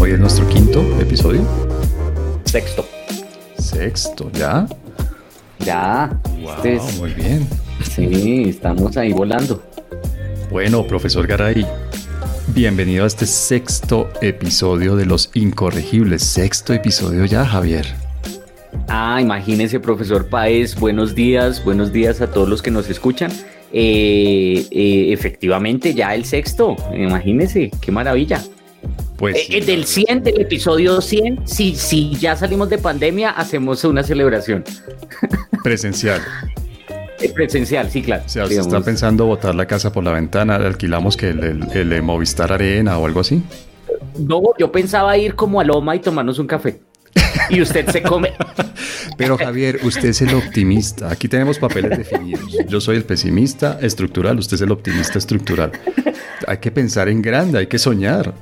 Hoy es nuestro quinto episodio. Sexto. Sexto, ¿ya? Ya. Wow, Este es- muy bien. Sí, estamos ahí volando. Bueno, profesor Garay, bienvenido a este sexto episodio de Los Incorregibles. Sexto episodio ya, Javier. Ah, imagínense, profesor Paez, buenos días, buenos días a todos los que nos escuchan. Eh, eh, efectivamente, ya el sexto, imagínense, qué maravilla. Pues Eh, sí, eh, del la 100, del episodio 100, si, si ya salimos de pandemia, hacemos una celebración. presencial. Presencial, sí, claro. O sea, ¿usted está pensando botar la casa por la ventana? ¿Alquilamos que el, el- el, Movistar Arena o algo así? No, yo pensaba ir como a Loma y tomarnos un café. Y usted se come. Pero Javier, usted es el optimista. Aquí tenemos papeles definidos. Yo soy el pesimista estructural, usted es el optimista estructural. Hay que pensar en grande, hay que soñar.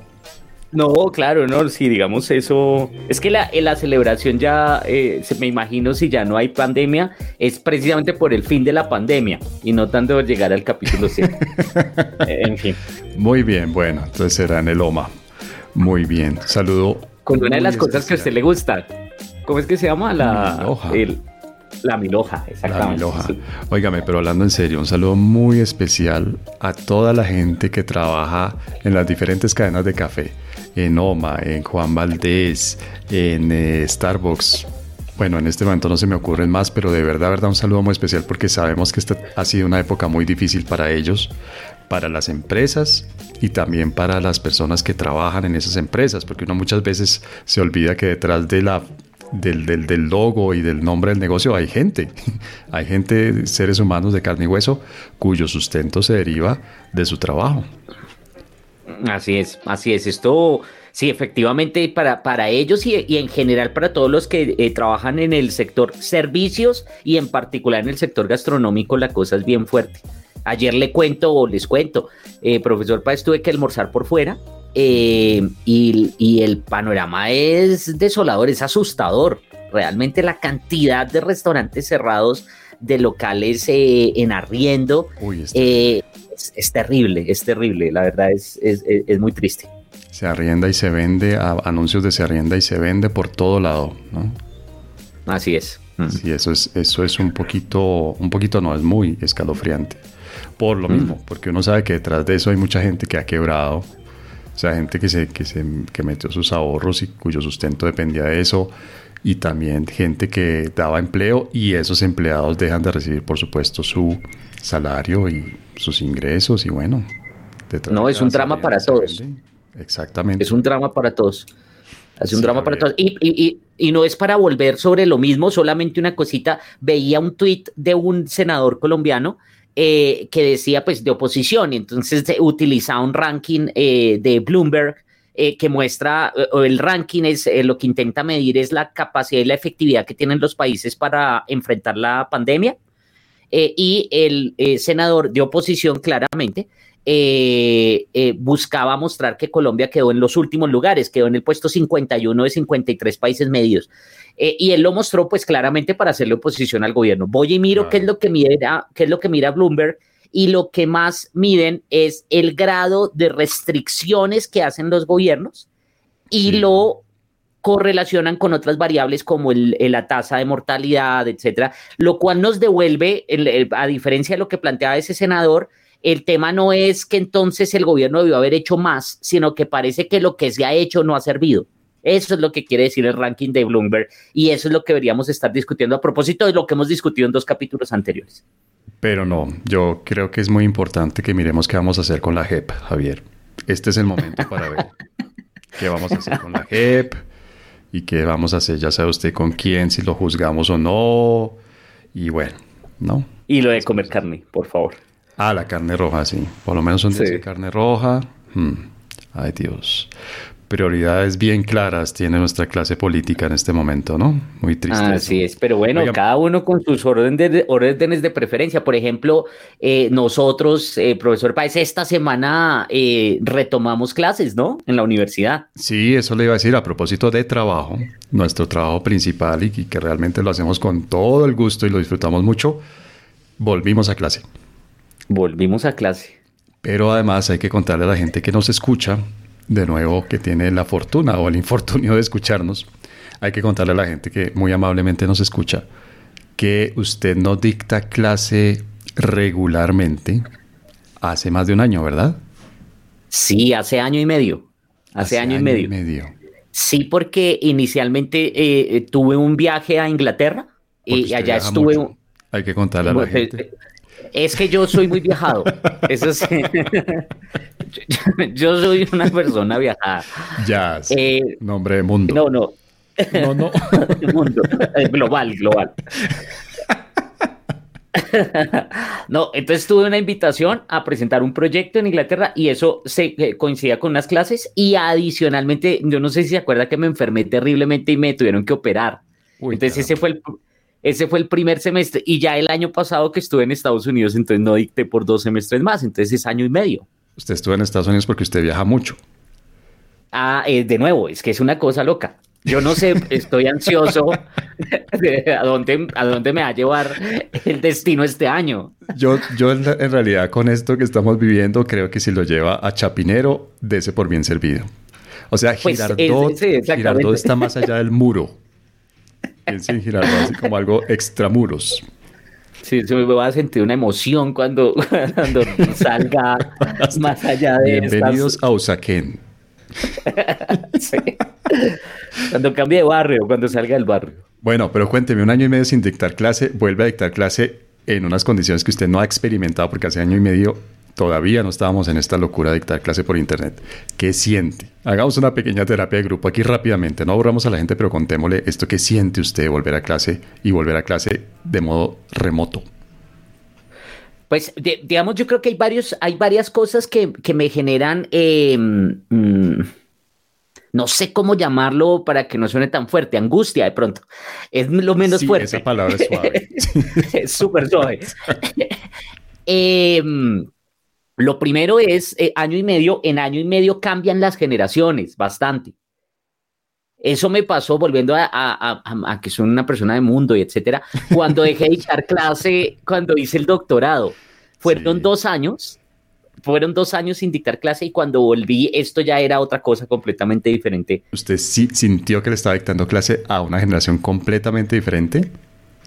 No, claro, no, sí, digamos eso. Es que la, la celebración ya, eh, se, me imagino, si ya no hay pandemia, es precisamente por el fin de la pandemia y no tanto llegar al capítulo 7. Eh, en fin, Muy bien, bueno, entonces será en el OMA. Muy bien, saludo. Con una de las cosas que a usted le gusta. ¿Cómo es que se llama? La Miloja. el- la miloja, La exactamente. Miloja. sí. Óigame, pero hablando en serio, un saludo muy especial a toda la gente que trabaja en las diferentes cadenas de café. En OMA, en Juan Valdés, en eh, Starbucks. Bueno, en este momento no se me ocurren más, pero de verdad, verdad, un saludo muy especial porque sabemos que esta ha sido una época muy difícil para ellos, para las empresas y también para las personas que trabajan en esas empresas, porque uno muchas veces se olvida que detrás de la del, del, logo y del nombre del negocio hay gente. Hay gente, seres humanos de carne y hueso, cuyo sustento se deriva de su trabajo. Así es, así es. Esto, sí, efectivamente, para, para ellos y, y en general para todos los que eh, trabajan en el sector servicios y en particular en el sector gastronómico, la cosa es bien fuerte. Ayer le cuento o les cuento, eh, profesor Páez, tuve que almorzar por fuera eh, y, y el panorama es desolador, es asustador. Realmente la cantidad de restaurantes cerrados, de locales eh, en arriendo, Uy, es, es terrible, es terrible, la verdad es, es, muy triste. se arrienda y se vende, a- anuncios de se arrienda y se vende por todo lado, ¿no? Así es. Mm. Sí, eso es, eso es un poquito, un poquito no, es muy escalofriante. Por lo mismo, porque uno sabe que detrás de eso hay mucha gente que ha quebrado, o sea, gente que se, que se que metió sus ahorros y cuyo sustento dependía de eso, y también gente que daba empleo y esos empleados dejan de recibir, por supuesto, su salario y sus ingresos, y bueno. No, es un drama para todos. Exactamente. Es un drama para todos. Es un Sí, drama para todos. Y, y- y- y no es para volver sobre lo mismo, solamente una cosita. Veía un tuit de un senador colombiano eh, que decía, pues, de oposición, y entonces utilizaba un ranking eh, de Bloomberg eh, que muestra, o el ranking es lo que intenta medir es la capacidad y la efectividad que tienen los países para enfrentar la pandemia. Y el senador de oposición claramente eh, eh, buscaba mostrar que Colombia quedó en los últimos lugares, quedó en el puesto 51 de 53 países medios. Eh, y él lo mostró pues claramente para hacerle oposición al gobierno. Voy y miro qué es lo que mira, qué es lo que mira Bloomberg y lo que más miden es el grado de restricciones que hacen los gobiernos y Sí. lo correlacionan con otras variables como el- el- la tasa de mortalidad, etcétera, lo cual nos devuelve, el- el- a diferencia de lo que planteaba ese senador, el tema no es que entonces el gobierno debió haber hecho más, sino que parece que lo que se ha hecho no ha servido. Eso es lo que quiere decir el ranking de Bloomberg y eso es lo que deberíamos estar discutiendo a propósito de lo que hemos discutido en dos capítulos anteriores. Pero no, yo creo que es muy importante que miremos qué vamos a hacer con la JEP, Javier. Este es el momento para ver qué vamos a hacer con la JEP y qué vamos a hacer, ya sabe usted con quién, si lo juzgamos o no. Y bueno, ¿no? Y lo de comer carne, por favor. Ah, la carne roja, sí. Por lo menos un día Sí. de carne roja. Hmm. Ay, Dios. Prioridades bien claras tiene nuestra clase política en este momento, ¿no? Muy triste. Así eso. es, pero bueno, Oiga. cada uno con sus órdenes de, órdenes de preferencia. Por ejemplo, eh, nosotros, eh, profesor Páez, esta semana eh, retomamos clases, ¿no? En la universidad. Sí, eso le iba a decir a propósito de trabajo, nuestro trabajo principal y, y que realmente lo hacemos con todo el gusto y lo disfrutamos mucho. Volvimos a clase. Volvimos a clase. Pero además hay que contarle a la gente que nos escucha, de nuevo, que tiene la fortuna o el infortunio de escucharnos, hay que contarle a la gente que muy amablemente nos escucha que usted no dicta clase regularmente hace más de un año, ¿verdad? Sí, hace año y medio. Hace, año, y medio. medio. Sí, porque inicialmente eh, eh, tuve un viaje a Inglaterra y allá estuve. Hay que contarle a la gente. Es que yo soy muy viajado. Eso sí. yo soy una persona viajada. Ya. Eh, nombre de mundo. No, no. No, no. mundo. Global, global. no, entonces tuve una invitación a presentar un proyecto en Inglaterra y eso se eh, coincidía con unas clases y adicionalmente, yo no sé si se acuerda que me enfermé terriblemente y me tuvieron que operar. entonces ese fue el ese fue el primer semestre y ya el año pasado que estuve en Estados Unidos, entonces no dicté por dos semestres más, entonces es año y medio. Usted estuvo en Estados Unidos porque usted viaja mucho. Ah, eh, de nuevo, es que es una cosa loca. Yo no sé, estoy ansioso de a dónde, a dónde me va a llevar el destino este año. Yo, yo en, realidad con esto que estamos viviendo, creo que si lo lleva a Chapinero, dese por bien servido. O sea, pues, Girardot, está más allá del muro. Piense en así como algo extramuros. Sí, se me va a sentir una emoción cuando, cuando salga más allá de Bienvenidos a Usaquén. Cuando cambie de barrio, cuando salga del barrio. Bueno, pero cuénteme, un año y medio sin dictar clase, vuelve a dictar clase en unas condiciones que usted no ha experimentado porque hace año y medio todavía no estábamos en esta locura de dictar clase por internet. ¿Qué siente? Hagamos una pequeña terapia de grupo aquí rápidamente. No aburramos a la gente, pero contémosle esto que siente usted volver a clase y volver a clase de modo remoto. Pues digamos, yo creo que hay varios, hay varias cosas que, me generan, em, mm, no sé cómo llamarlo para que no suene tan fuerte, angustia de pronto. Es lo menos sí, fuerte. Esa palabra es suave. es súper suave. Em, lo primero es eh, año y medio, en año y medio cambian las generaciones bastante. Eso me pasó volviendo a, que soy una persona de mundo y etcétera, cuando dejé de echar clase, cuando hice el doctorado. Fueron dos años, fueron dos años sin dictar clase y cuando volví esto ya era otra cosa completamente diferente. ¿Usted sí sintió que le estaba dictando clase a una generación completamente diferente?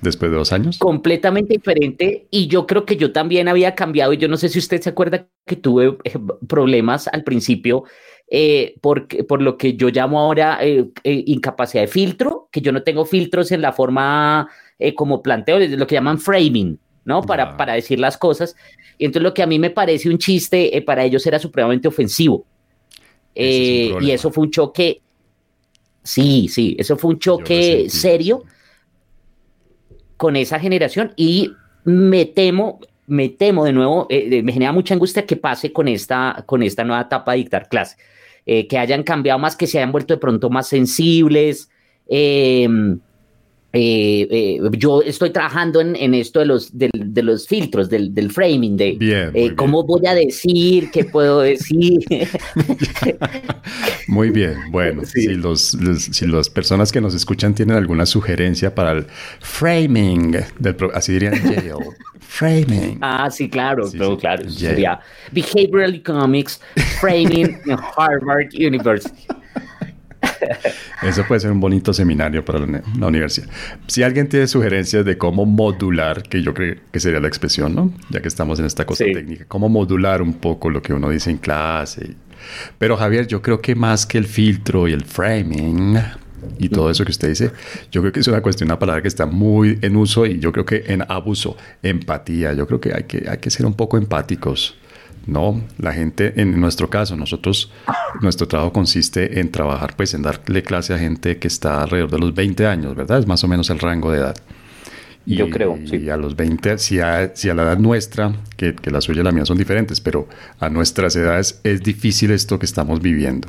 Después de dos años. Completamente diferente. Y yo creo que yo también había cambiado. Y yo no sé si usted se acuerda que tuve eh, problemas al principio eh, por, por, lo que yo llamo ahora eh, incapacidad de filtro, que yo no tengo filtros en la forma como planteo, lo que llaman framing. ¿no? Para, para decir las cosas. Y entonces lo que a mí me parece un chiste, eh, para ellos era supremamente ofensivo. Eh, y eso fue un choque, sí, sí, eso fue un choque serio con esa generación y me temo, me temo de nuevo, eh, me genera mucha angustia que pase con esta, con esta nueva etapa de dictar clase, que hayan cambiado más, que se hayan vuelto de pronto más sensibles. Eh, eh, eh, yo estoy trabajando en, esto de los, de, los filtros, del, framing, de eh, cómo voy a decir, qué puedo decir. muy bien, bueno, si, los, si las personas que nos escuchan tienen alguna sugerencia para el framing, del, así dirían framing. Ah, sí, claro, claro, sería Behavioral Economics, Framing en Harvard University. Eso puede ser un bonito seminario para la, universidad. Si alguien tiene sugerencias de cómo modular, que yo creo que sería la expresión, ¿no? Ya que estamos en esta cosa técnica, cómo modular un poco lo que uno dice en clase. Pero Javier, yo creo que más que el filtro y el framing y todo eso que usted dice, yo creo que es una cuestión, una palabra que está muy en uso y yo creo que en abuso, empatía. Yo creo que hay que, hay que ser un poco empáticos no, la gente, en nuestro caso, nosotros, nuestro trabajo consiste en trabajar, pues en darle clase a gente que está alrededor de los 20 años, ¿verdad? Es más o menos el rango de edad. Y, Yo creo, sí. Y a los 20, si a, si a la edad nuestra, que, la suya y la mía son diferentes, pero a nuestras edades es difícil esto que estamos viviendo.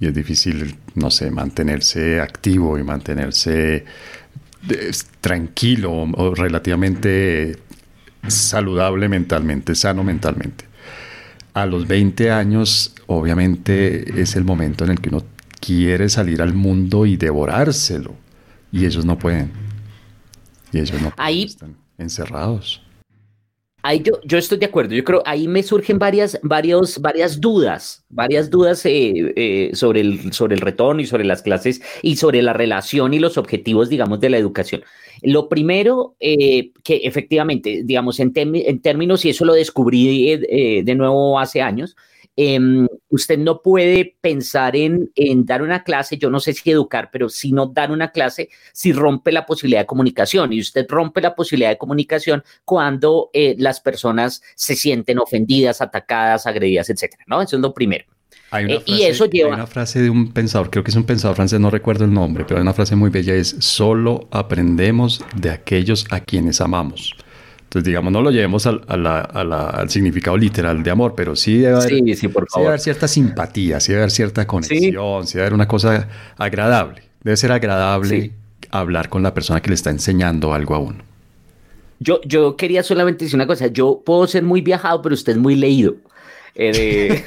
Y es difícil, no sé, mantenerse activo y mantenerse eh, tranquilo o relativamente saludable mentalmente, sano mentalmente a los 20 años, obviamente es el momento en el que uno quiere salir al mundo y devorárselo. Y ellos no pueden. Y ellos no pueden. Ahí, están encerrados. Ahí yo, yo estoy de acuerdo. Yo creo ahí me surgen varias, varios, varias dudas, varias dudas eh, eh, sobre, el, sobre el retorno y sobre las clases y sobre la relación y los objetivos, digamos, de la educación. Lo primero, eh, que efectivamente, digamos, en, en, términos, y eso lo descubrí de nuevo hace años, Em, usted no puede pensar en, dar una clase, yo no sé si educar, pero si no dar una clase, si rompe la posibilidad de comunicación. Y usted rompe la posibilidad de comunicación cuando eh, las personas se sienten ofendidas, atacadas, agredidas, etcétera, ¿no? Eso es lo primero. Hay una, eh, frase, y eso lleva... hay una frase de un pensador, creo que es un pensador francés, no recuerdo el nombre, pero hay una frase muy bella, es solo aprendemos de aquellos a quienes amamos. Entonces, digamos, no lo llevemos al, al, significado literal de amor, pero sí debe haber, sí, por favor. cierta simpatía, sí debe haber cierta conexión, sí, debe haber una cosa agradable. Debe ser agradable hablar con la persona que le está enseñando algo a uno. Yo, yo quería solamente decir una cosa, yo puedo ser muy viajado, pero usted es muy leído. Eh,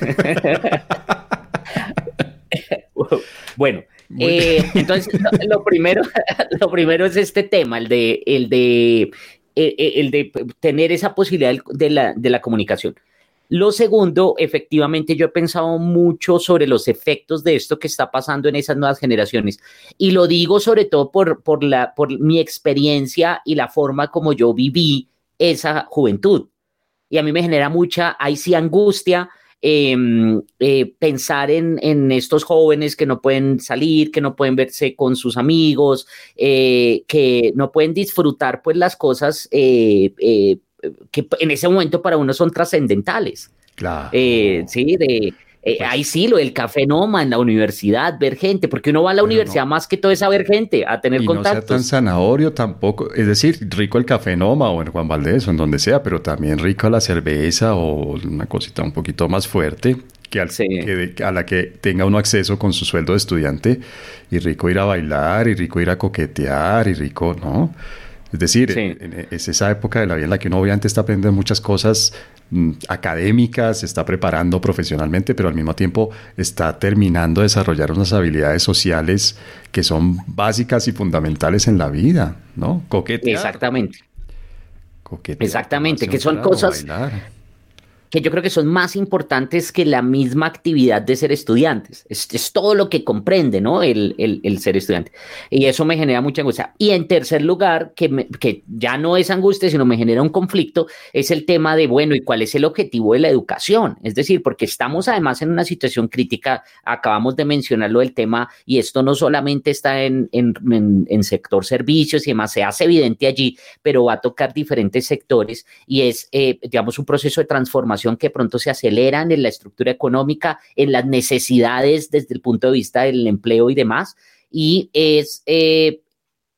bueno, eh, entonces lo, primero, lo primero es este tema, el de, el de eh, eh, el de tener esa posibilidad de la, de la comunicación. Lo segundo, efectivamente, yo he pensado mucho sobre los efectos de esto que está pasando en esas nuevas generaciones. Y lo digo sobre todo por, por, la, por mi experiencia y la forma como yo viví esa juventud. Y a mí me genera mucha, ahí sí, angustia Em, eh, pensar en, en, estos jóvenes que no pueden salir, que no pueden verse con sus amigos, eh, que no pueden disfrutar pues las cosas eh, que en ese momento para uno son trascendentales. Claro. sí, de eh, pues ahí sí, lo del café noma en la universidad, ver gente, porque uno va a la universidad más que todo es a ver gente, a tener y contactos. No sea tan zanahorio tampoco, es decir, rico el café noma o en Juan Valdés o en donde sea, pero también rico la cerveza o una cosita un poquito más fuerte que, a la que tenga uno acceso con su sueldo de estudiante y rico ir a bailar y rico ir a coquetear y rico, ¿no? Es decir, es esa época de la vida en la que uno obviamente está aprendiendo muchas cosas mm, académicas, se está preparando profesionalmente, pero al mismo tiempo está terminando de desarrollar unas habilidades sociales que son básicas y fundamentales en la vida, ¿no? Coquetear. Exactamente. Exactamente, que son cosas que yo creo que son más importantes que la misma actividad de ser estudiantes. Es, es todo lo que comprende, ¿no? El, el, el, ser estudiante. Y eso me genera mucha angustia. Y en tercer lugar, que, que ya no es angustia, sino me genera un conflicto, es el tema de, bueno, ¿y cuál es el objetivo de la educación? Es decir, porque estamos además en una situación crítica, acabamos de mencionarlo el tema, y esto no solamente está en, en, en sector servicios y demás, se hace evidente allí, pero va a tocar diferentes sectores y es, eh, digamos, un proceso de transformación que pronto se aceleran en la estructura económica, en las necesidades desde el punto de vista del empleo y demás. Y es eh,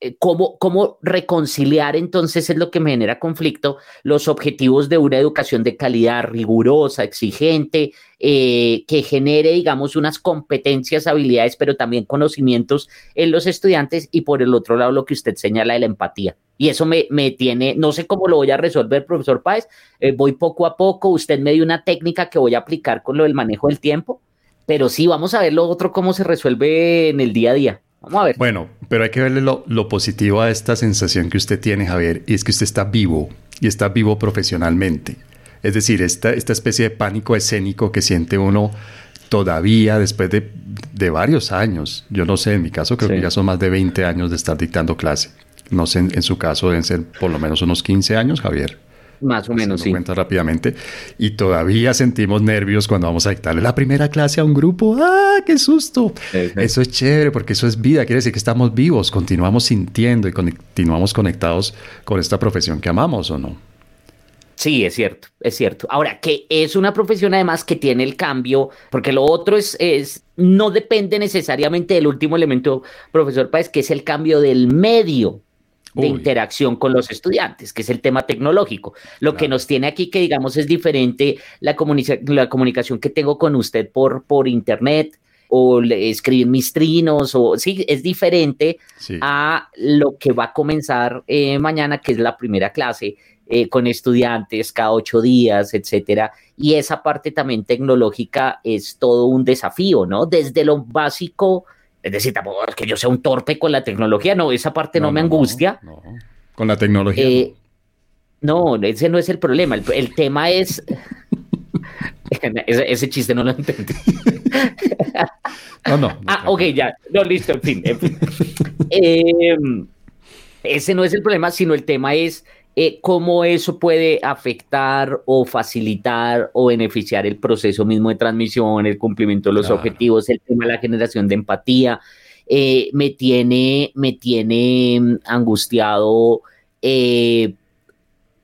eh, cómo, cómo reconciliar entonces es lo que me genera conflicto, los objetivos de una educación de calidad rigurosa, exigente, eh, que genere, digamos, unas competencias, habilidades, pero también conocimientos en los estudiantes y por el otro lado lo que usted señala de la empatía. Y eso me, me tiene, no sé cómo lo voy a resolver, profesor Páez, eh, voy poco a poco, usted me dio una técnica que voy a aplicar con lo del manejo del tiempo, pero sí, vamos a ver lo otro, cómo se resuelve en el día a día. Vamos a ver. Bueno, pero hay que verle lo, lo positivo a esta sensación que usted tiene, Javier, y es que usted está vivo y está vivo profesionalmente. Es decir, esta, esta especie de pánico escénico que siente uno todavía después de, de varios años. Yo no sé, en mi caso creo que ya son más de 20 años de estar dictando clase. No sé, en, su caso deben ser por lo menos unos 15 años, Javier. Más o menos, sí. cuenta rápidamente. Y todavía sentimos nervios cuando vamos a dictarle la primera clase a un grupo. ¡Ah, qué susto! Eso es chévere porque eso es vida. Quiere decir que estamos vivos, continuamos sintiendo y continuamos conectados con esta profesión que amamos, ¿o no? Sí, es cierto, es cierto. Ahora, que es una profesión además que tiene el cambio, porque lo otro es, es no depende necesariamente del último elemento, profesor Páez, que es el cambio del medio de interacción con los estudiantes, que es el tema tecnológico. Lo que nos tiene aquí, que digamos es diferente la, la comunicación que tengo con usted por, por internet o escribir mis trinos, o sí, es diferente a lo que va a comenzar eh, mañana, que es la primera clase, eh, con estudiantes cada ocho días, etcétera. Y esa parte también tecnológica es todo un desafío, ¿no? Desde lo básico, es decir, tampoco que yo sea un torpe con la tecnología, no, esa parte no, me angustia. Con la tecnología. Eh, No, ese no es el problema. El, tema es. ese, chiste no lo entendí. no, no. ah, ok, ya. No, listo, en fin. Em, ese no es el problema, sino el tema es eh, cómo eso puede afectar o facilitar o beneficiar el proceso mismo de transmisión, el cumplimiento de los objetivos, el tema de la generación de empatía. Eh, me tiene, me tiene mm, angustiado eh,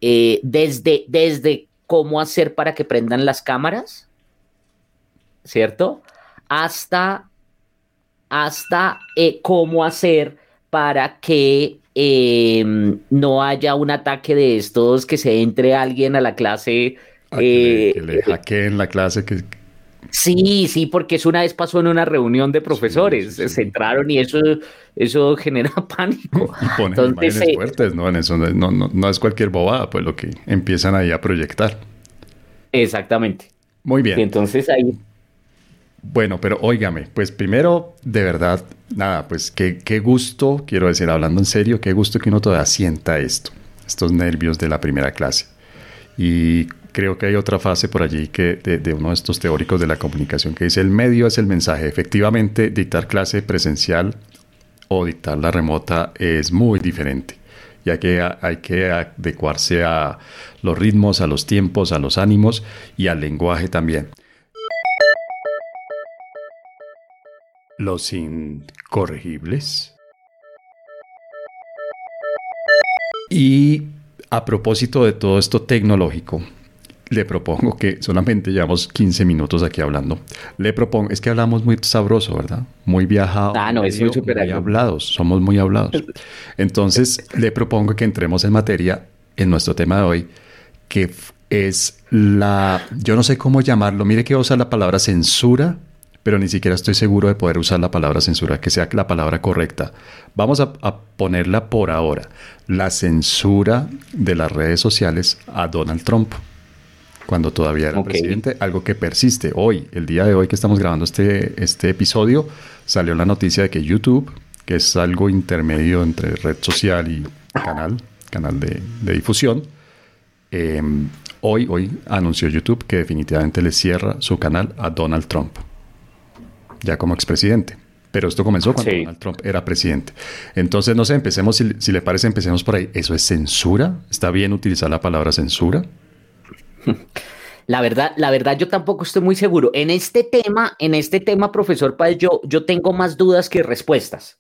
desde, desde cómo hacer para que prendan las cámaras, ¿cierto? Hasta, hasta cómo hacer para que Em, no haya un ataque de estos, que se entre alguien a la clase. que, le, eh, hackeen la clase. Que... Sí, sí, porque eso una vez pasó en una reunión de profesores, se entraron y eso, eso genera pánico. Y ponen Entonces, imágenes eh, fuertes, ¿no? En eso no, no, no es cualquier bobada, pues lo que empiezan ahí a proyectar. Exactamente. Muy bien. Y entonces ahí bueno, pero óigame, pues primero, de verdad, nada, pues qué, qué gusto, quiero decir, hablando en serio, qué gusto que uno todavía sienta esto, estos nervios de la primera clase. Y creo que hay otra fase por allí que de, uno de estos teóricos de la comunicación que dice el medio es el mensaje. Efectivamente, dictar clase presencial o dictar la remota es muy diferente, ya que hay que adecuarse a los ritmos, a los tiempos, a los ánimos y al lenguaje también. Los incorregibles. Y a propósito de todo esto tecnológico, le propongo que solamente llevamos 15 minutos aquí hablando. Le propongo, es que hablamos muy sabroso, ¿verdad? Muy viajado. Ah, no, es muy super muy hablados, somos muy hablados. Entonces, le propongo que entremos en materia en nuestro tema de hoy, que es la, yo no sé cómo llamarlo, mire que usa la palabra censura pero ni siquiera estoy seguro de poder usar la palabra censura, que sea la palabra correcta. Vamos a, ponerla por ahora. La censura de las redes sociales a Donald Trump, cuando todavía era presidente, algo que persiste. Hoy, el día de hoy que estamos grabando este, este episodio, salió la noticia de que YouTube, que es algo intermedio entre red social y canal, canal de, difusión, em, hoy, hoy anunció YouTube que definitivamente le cierra su canal a Donald Trump ya como expresidente. Pero esto comenzó cuando Donald Trump era presidente. Entonces, no sé, empecemos, si, le parece, empecemos por ahí. ¿Eso es censura? ¿Está bien utilizar la palabra censura? La verdad, la verdad, yo tampoco estoy muy seguro. En este tema, en este tema, profesor Páez, yo, yo tengo más dudas que respuestas.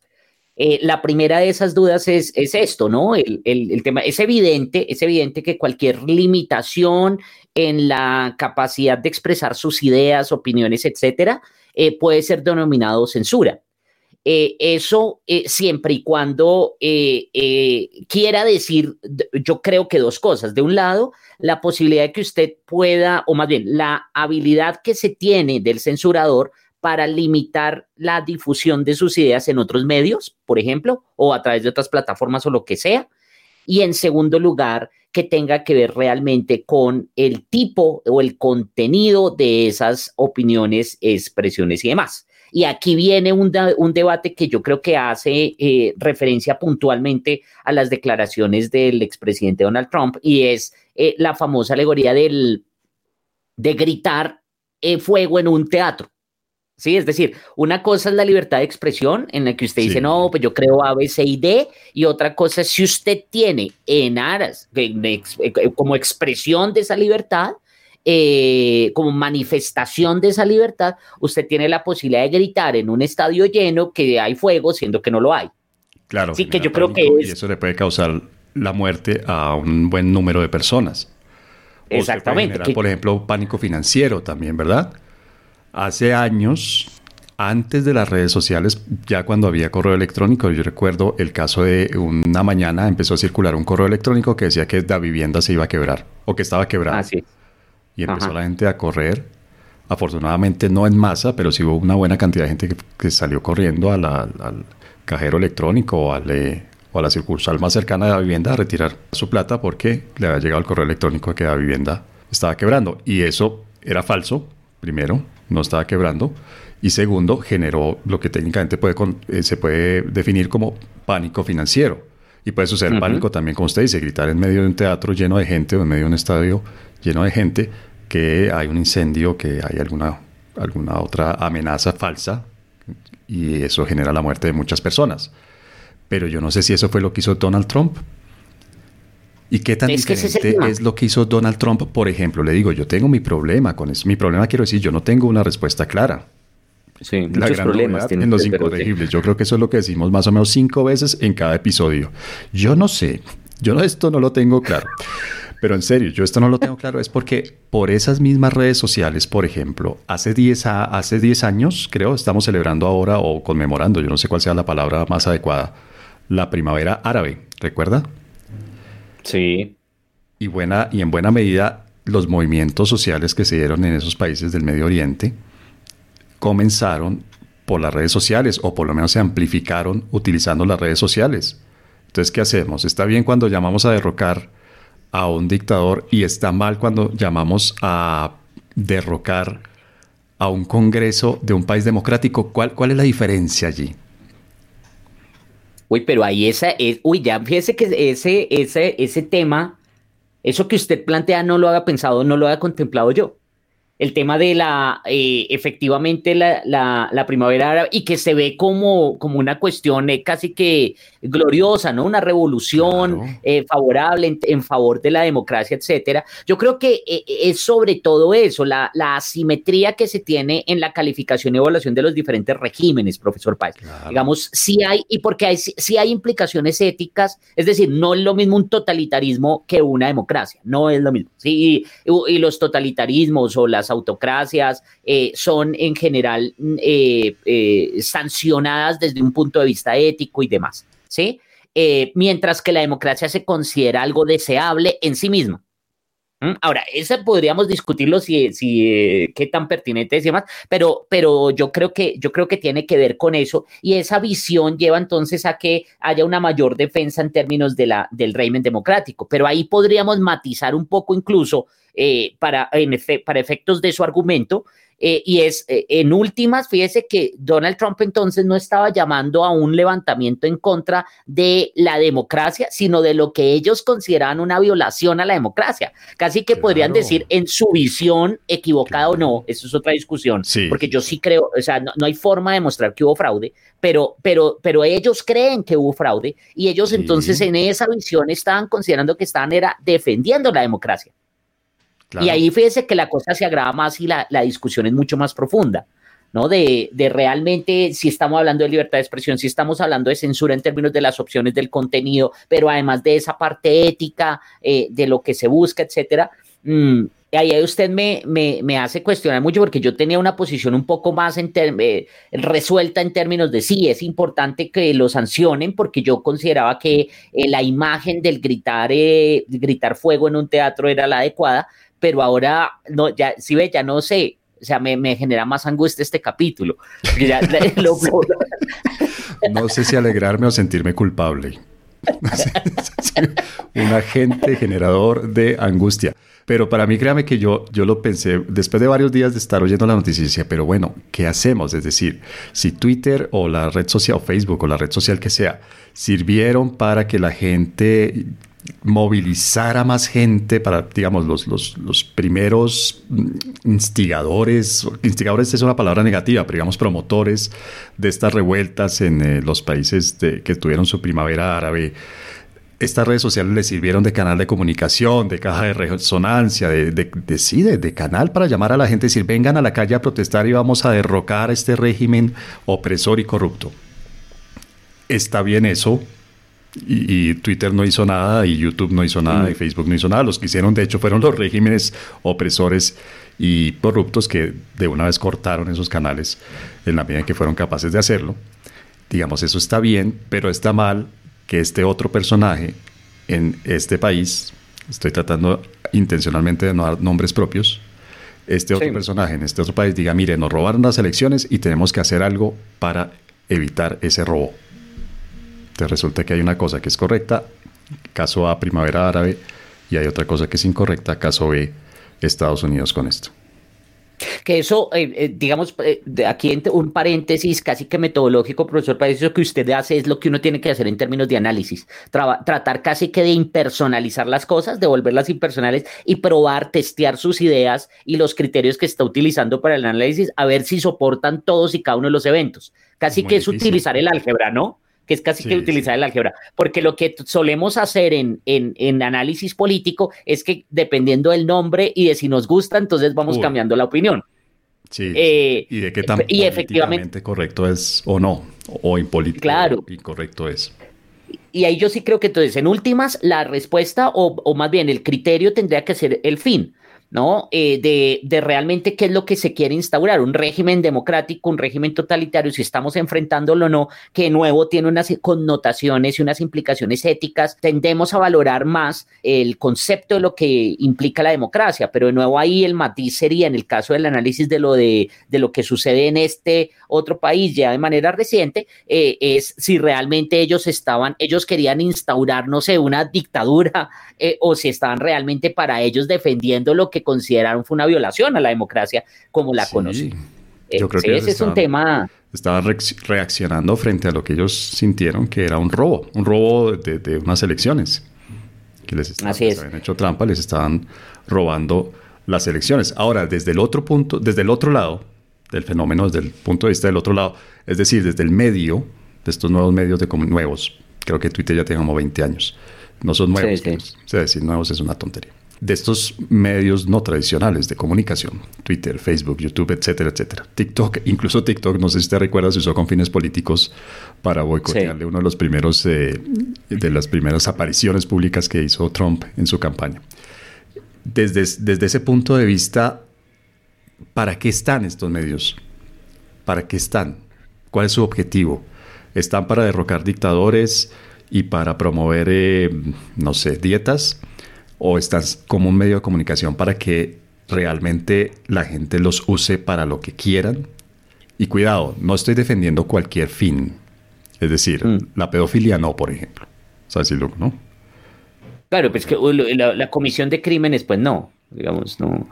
Eh, la primera de esas dudas es, es esto, ¿no? El, el, tema es evidente, es evidente que cualquier limitación en la capacidad de expresar sus ideas, opiniones, etcétera, eh, puede ser denominado censura. Eh, eso eh, siempre y cuando quiera decir, yo creo que dos cosas. De un lado, la posibilidad de que usted pueda, o más bien, la habilidad que se tiene del censurador para limitar la difusión de sus ideas en otros medios, por ejemplo, o a través de otras plataformas o lo que sea. Y en segundo lugar, que tenga que ver realmente con el tipo o el contenido de esas opiniones, expresiones y demás. Y aquí viene un, debate que yo creo que hace eh, referencia puntualmente a las declaraciones del expresidente Donald Trump y es eh, la famosa alegoría del, de gritar eh, fuego en un teatro. Sí, es decir, una cosa es la libertad de expresión en la que usted dice, no, pues yo creo A, B, C y D, y otra cosa es si usted tiene en aras, eh, como expresión de esa libertad, eh, como manifestación de esa libertad, usted tiene la posibilidad de gritar en un estadio lleno que hay fuego, siendo que no lo hay. Claro. Sí, que yo creo que Y eso le puede causar la muerte a un buen número de personas. Exactamente. por ejemplo, pánico financiero también, ¿verdad? Hace años, antes de las redes sociales, ya cuando había correo electrónico, yo recuerdo el caso de una mañana empezó a circular un correo electrónico que decía que la vivienda se iba a quebrar o que estaba quebrada. Ah, y empezó la gente a correr. Afortunadamente no en masa, pero sí hubo una buena cantidad de gente que, salió corriendo al cajero electrónico o, eh, o a la circunsal más cercana de la vivienda a retirar su plata porque le había llegado el correo electrónico que la vivienda estaba quebrando. Y eso era falso, primero no estaba quebrando. Y segundo, generó lo que técnicamente puede, eh, se puede definir como pánico financiero. Y puede suceder pánico también, como usted dice, gritar en medio de un teatro lleno de gente o en medio de un estadio lleno de gente que hay un incendio, que hay alguna, alguna otra amenaza falsa y eso genera la muerte de muchas personas. Pero yo no sé si eso fue lo que hizo Donald Trump. ¿Y qué tan diferente es, lo que hizo Donald Trump? Por ejemplo, le digo, yo tengo mi problema con eso. Mi problema quiero decir, yo no tengo una respuesta clara. Sí, la muchos problemas en los incorregibles. Yo creo que eso es lo que decimos más o menos cinco veces en cada episodio. Yo no sé, yo esto no lo tengo claro. Pero en serio, yo esto no lo tengo claro, es porque por esas mismas redes sociales, por ejemplo, hace 10, hace 10 años, creo, estamos celebrando ahora o conmemorando, yo no sé cuál sea la palabra más adecuada, la primavera árabe, ¿recuerda? Sí. Y, buena, y en buena medida los movimientos sociales que se dieron en esos países del Medio Oriente comenzaron por las redes sociales o por lo menos se amplificaron utilizando las redes sociales. Entonces, ¿qué hacemos? Está bien cuando llamamos a derrocar a un dictador y está mal cuando llamamos a derrocar a un Congreso de un país democrático. ¿Cuál, cuál es la diferencia allí? Uy, pero ahí esa es, uy, ya fíjese que ese, ese, ese tema, eso que usted plantea no lo haga pensado, no lo haya contemplado yo el tema de la, eh, efectivamente, la, la, primavera árabe y que se ve como, como una cuestión eh, casi que gloriosa, ¿no? Una revolución eh, favorable en, favor de la democracia, etcétera. Yo creo que es sobre todo eso, la, la, asimetría que se tiene en la calificación y evaluación de los diferentes regímenes, profesor Páez. Digamos, si hay, y porque hay, si hay implicaciones éticas, es decir, no es lo mismo un totalitarismo que una democracia, no es lo mismo. Sí, y los totalitarismos o las autocracias eh, son en general mm, eh, eh, sancionadas desde un punto de vista ético y demás, ¿sí? mientras que la democracia se considera algo deseable en sí misma. Ahora, ese podríamos discutirlo si, si qué tan pertinente es y demás, pero, pero yo creo que yo creo que tiene que ver con eso y esa visión lleva entonces a que haya una mayor defensa en términos de la, del régimen democrático. Pero ahí podríamos matizar un poco incluso eh, para, para efectos de su argumento. Eh, y es, eh, en últimas, fíjese que Donald Trump entonces no estaba llamando a un levantamiento en contra de la democracia, sino de lo que ellos consideraban una violación a la democracia. Casi que podrían decir en su visión, equivocada o no, eso es otra discusión, porque yo sí creo, o sea, no, hay forma de demostrar que hubo fraude, pero, pero, pero ellos creen que hubo fraude y ellos entonces en esa visión estaban considerando que estaban era defendiendo la democracia. Y ahí fíjese que la cosa se agrava más y la, discusión es mucho más profunda. ¿no? De, de, realmente si estamos hablando de libertad de expresión, si estamos hablando de censura en términos de las opciones del contenido, pero además de esa parte ética, eh, de lo que se busca, etcétera. Mm, ahí usted me, me, hace cuestionar mucho porque yo tenía una posición un poco más en eh, resuelta en términos de sí, es importante que lo sancionen porque yo consideraba que eh, la imagen del gritar, gritar fuego en un teatro era la adecuada, pero ahora, no, ya, si ve, ya no sé, o sea, me, me genera más angustia este capítulo. no sé si alegrarme o sentirme culpable. un agente generador de angustia. Pero para mí, créame que yo, yo lo pensé después de varios días de estar oyendo la noticia, pero bueno, ¿qué hacemos? Es decir, si Twitter o la red social, o Facebook o la red social que sea, sirvieron para que la gente movilizar a más gente para, digamos, los, los, primeros instigadores, instigadores es una palabra negativa, pero digamos promotores de estas revueltas en eh, los países que tuvieron su primavera árabe. Estas redes sociales les sirvieron de canal de comunicación, de caja de resonancia, de, de, de, de canal para llamar a la gente y decir, vengan a la calle a protestar y vamos a derrocar este régimen opresor y corrupto. Está bien eso, y, Twitter no hizo nada, y YouTube no hizo nada, y. Facebook no hizo nada. Los que hicieron, de hecho, fueron los regímenes opresores y corruptos que de una vez cortaron esos canales en la medida en que fueron capaces de hacerlo. Digamos, eso está bien, pero está mal que este otro personaje en este país, estoy tratando intencionalmente de no dar nombres propios, este otro personaje en este otro país diga, mire, nos robaron las elecciones y tenemos que hacer algo para evitar ese robo. Te resulta que hay una cosa que es correcta, caso A, primavera árabe, y hay otra cosa que es incorrecta, caso B, Estados Unidos con esto. que eso, eh, eh, digamos, eh, aquí un paréntesis casi que metodológico, profesor, para eso que usted hace es lo que uno tiene que hacer en términos de análisis, tratar casi que de impersonalizar las cosas, de volverlas impersonales y probar, testear sus ideas y los criterios que está utilizando para el análisis, a ver si soportan todos y cada uno de los eventos. Casi que es utilizar el álgebra, ¿no? Que es casi que utilizar el álgebra, porque lo que solemos hacer en, en, análisis político es que dependiendo del nombre y de si nos gusta, entonces vamos cambiando la opinión. Sí, eh, y de qué tan y efectivamente correcto es o no, o impolítico claro. incorrecto es. Y ahí yo sí creo que entonces, en últimas, la respuesta o, o más bien el criterio tendría que ser el fin. ¿No? Eh, de, de, realmente qué es lo que se quiere instaurar, un régimen democrático, un régimen totalitario, si estamos enfrentándolo o no, que de nuevo tiene unas connotaciones y unas implicaciones éticas, tendemos a valorar más el concepto de lo que implica la democracia, pero de nuevo ahí el matiz sería en el caso del análisis de lo, de, de lo que sucede en este otro país ya de manera reciente, eh, es si realmente ellos estaban, ellos querían instaurar, no sé, una dictadura eh, o si estaban realmente para ellos defendiendo lo que consideraron fue una violación a la democracia como la conocen. Yo creo que ese es un tema. Estaban reaccionando frente a lo que ellos sintieron que era un robo, un robo de, unas elecciones. Que les, estaban, habían hecho trampa, les estaban robando las elecciones. Ahora, desde el otro punto, desde el otro lado del fenómeno, desde el punto de vista del otro lado, es decir, desde el medio, de estos nuevos medios de nuevos, creo que Twitter ya tiene como 20 años, no son nuevos, es decir, nuevos es una tontería de estos medios no tradicionales de comunicación, Twitter, Facebook, YouTube, etcétera, etcétera. TikTok, incluso TikTok, no sé si te recuerdas, se usó con fines políticos para boicotearle uno de los primeros, eh, de las primeras apariciones públicas que hizo Trump en su campaña. Desde, desde ese punto de vista, ¿para qué están estos medios? ¿Para qué están? ¿Cuál es su objetivo? ¿Están para derrocar dictadores y para promover, eh, no sé, dietas? O estás como un medio de comunicación para que realmente la gente los use para lo que quieran. Y cuidado, no estoy defendiendo cualquier fin. Es decir, mm. la pedofilia no, por ejemplo. ¿Sabes decirlo, no? Claro, pues que la, comisión de crímenes, pues no, digamos, no.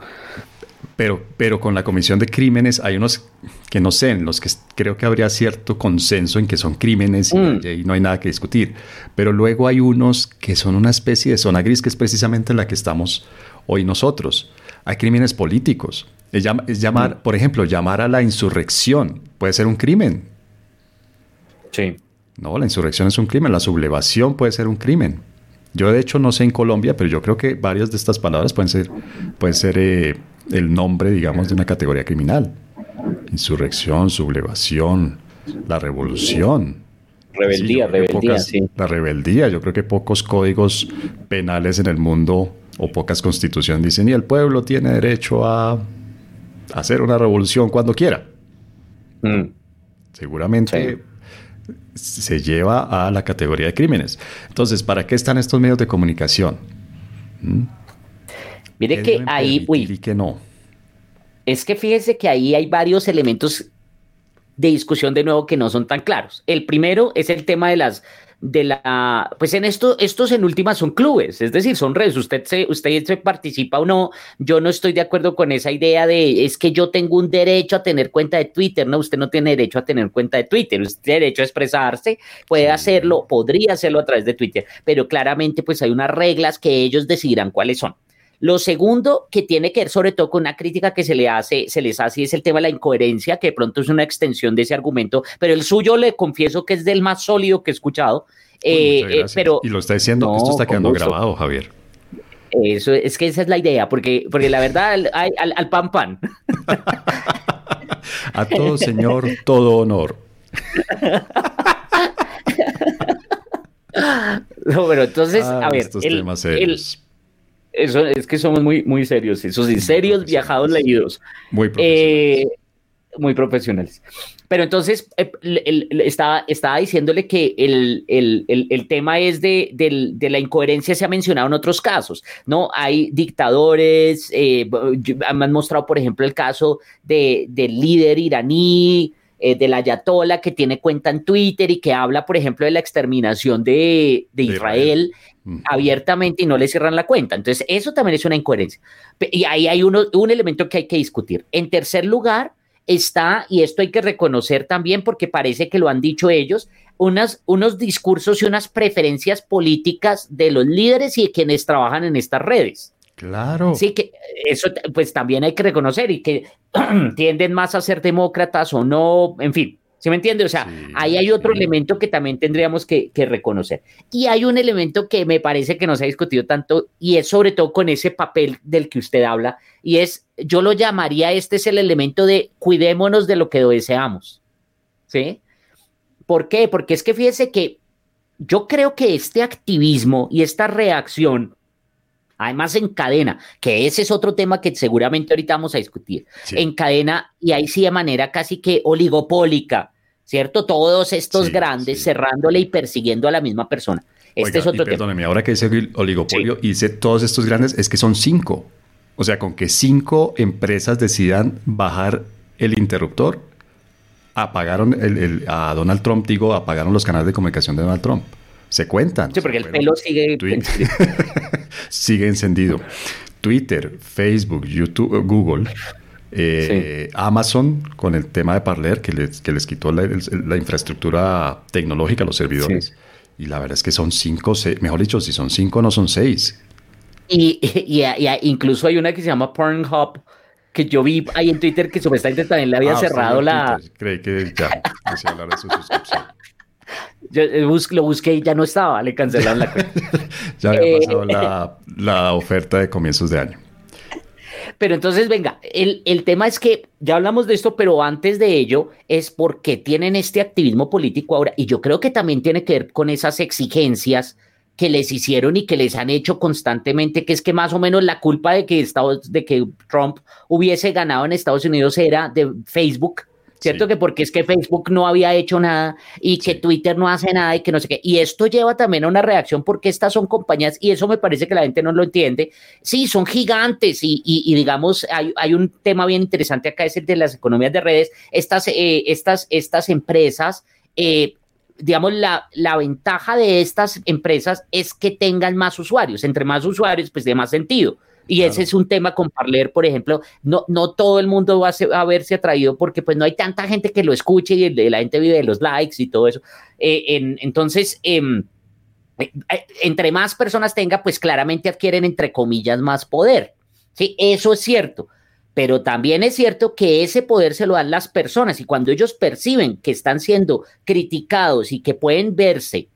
Pero, pero con la comisión de crímenes hay unos que no sé, en los que creo que habría cierto consenso en que son crímenes y, mm. no hay nada que discutir. Pero luego hay unos que son una especie de zona gris, que es precisamente la que estamos hoy nosotros. Hay crímenes políticos. Es, llamar, mm. por ejemplo, llamar a la insurrección puede ser un crimen. Sí. No, la insurrección es un crimen, la sublevación puede ser un crimen. Yo de hecho no sé en Colombia, pero yo creo que varias de estas palabras pueden ser, pueden ser eh, el nombre, digamos, de una categoría criminal. Insurrección, sublevación, la revolución. Rebeldía, rebeldía, sí. La rebeldía, yo creo que pocos códigos penales en el mundo o pocas constituciones dicen, y el pueblo tiene derecho a hacer una revolución cuando quiera. Mm. Seguramente se lleva a la categoría de crímenes. Entonces, ¿para qué están estos medios de comunicación? ¿Mm? Mire que ahí, uy, que no. Es que fíjese que ahí hay varios elementos de discusión de nuevo que no son tan claros. El primero es el tema de las de la pues en esto estos en últimas son clubes, es decir, son redes, usted se usted se participa o no. Yo no estoy de acuerdo con esa idea de es que yo tengo un derecho a tener cuenta de Twitter, no, usted no tiene derecho a tener cuenta de Twitter, usted tiene derecho a expresarse, puede hacerlo, podría hacerlo a través de Twitter, pero claramente pues hay unas reglas que ellos decidirán cuáles son. Lo segundo que tiene que ver sobre todo con una crítica que se le hace, se les hace es el tema de la incoherencia, que de pronto es una extensión de ese argumento, pero el suyo le confieso que es del más sólido que he escuchado. Eh, eh, pero, y lo está diciendo, esto está quedando grabado, Javier. Eso es que esa es la idea, porque, porque la verdad, al, al, pan pan. A todo señor, todo honor. no, pero entonces, a ver, estos temas serios. Eso es que somos muy, muy serios, esos serios, viajados, leídos. Muy profesionales. Eh, muy profesionales. Pero entonces eh, estaba, estaba diciéndole que el, el tema es de, de, la incoherencia, se ha mencionado en otros casos, ¿no? Hay dictadores, eh, han mostrado, por ejemplo, el caso de, del líder iraní, eh, del ayatola que tiene cuenta en Twitter y que habla, por ejemplo, de la exterminación de, Israel, abiertamente y no le cierran la cuenta. Entonces, eso también es una incoherencia. Y ahí hay uno, un elemento que hay que discutir. En tercer lugar, está, y esto hay que reconocer también porque parece que lo han dicho ellos, unas, unos discursos y unas preferencias políticas de los líderes y de quienes trabajan en estas redes. Claro. Sí, que eso pues también hay que reconocer y que tienden más a ser demócratas o no, en fin, ¿se me entiende? O sea, ahí hay otro elemento que también tendríamos que, que, reconocer. Y hay un elemento que me parece que no se ha discutido tanto y es sobre todo con ese papel del que usted habla y es, yo lo llamaría, este es el elemento de cuidémonos de lo que deseamos. ¿Sí? ¿Por qué? Porque es que fíjese que yo creo que este activismo y esta reacción, además en cadena, que ese es otro tema que seguramente ahorita vamos a discutir, en cadena y ahí sí de manera casi que oligopólica, ¿cierto? Todos estos grandes cerrándole y persiguiendo a la misma persona. Este es otro perdóneme, ahora que dice oligopolio y dice todos estos grandes, es que son cinco. O sea, con que cinco empresas decidan bajar el interruptor, apagaron el, a Donald Trump, digo, apagaron los canales de comunicación de Donald Trump. Se cuentan. Sí, porque el pelo sigue... sigue encendido. Twitter, Facebook, YouTube, Google, eh, Amazon con el tema de Parler, que les, que les quitó la, infraestructura tecnológica a los servidores. Y la verdad es que son cinco, mejor dicho, si son cinco, no son seis. Y, y, incluso hay una que se llama Pornhub, que yo vi ahí en Twitter que supuestamente también le había ah, cerrado la. Creí que ya hablar de su suscripción. Yo eh, lo busqué y ya no estaba, le cancelaron la cuenta. ya había eh, pasado la, la, oferta de comienzos de año. Pero entonces, venga, el, el, tema es que ya hablamos de esto, pero antes de ello es porque tienen este activismo político ahora, y yo creo que también tiene que ver con esas exigencias que les hicieron y que les han hecho constantemente, que es que más o menos la culpa de que, Estados, de que Trump hubiese ganado en Estados Unidos era de Facebook, ¿cierto? Que porque es que Facebook no había hecho nada y que Twitter no hace nada y que no sé qué. Y esto lleva también a una reacción porque estas son compañías y eso me parece que la gente no lo entiende. Sí, son gigantes y, y, digamos, hay, hay, un tema bien interesante acá, es el de las economías de redes. Estas, eh, estas, estas empresas... Eh, digamos, la, la, ventaja de estas empresas es que tengan más usuarios. Entre más usuarios, pues de más sentido. Y ese es un tema con Parler, por ejemplo. No, no todo el mundo va a, verse atraído porque pues no hay tanta gente que lo escuche y la gente vive de los likes y todo eso. Eh, entonces, em, eh, eh, entre más personas tenga, pues claramente adquieren, entre comillas, más poder. Sí, eso es cierto. Pero también es cierto que ese poder se lo dan las personas y cuando ellos perciben que están siendo criticados y que pueden verse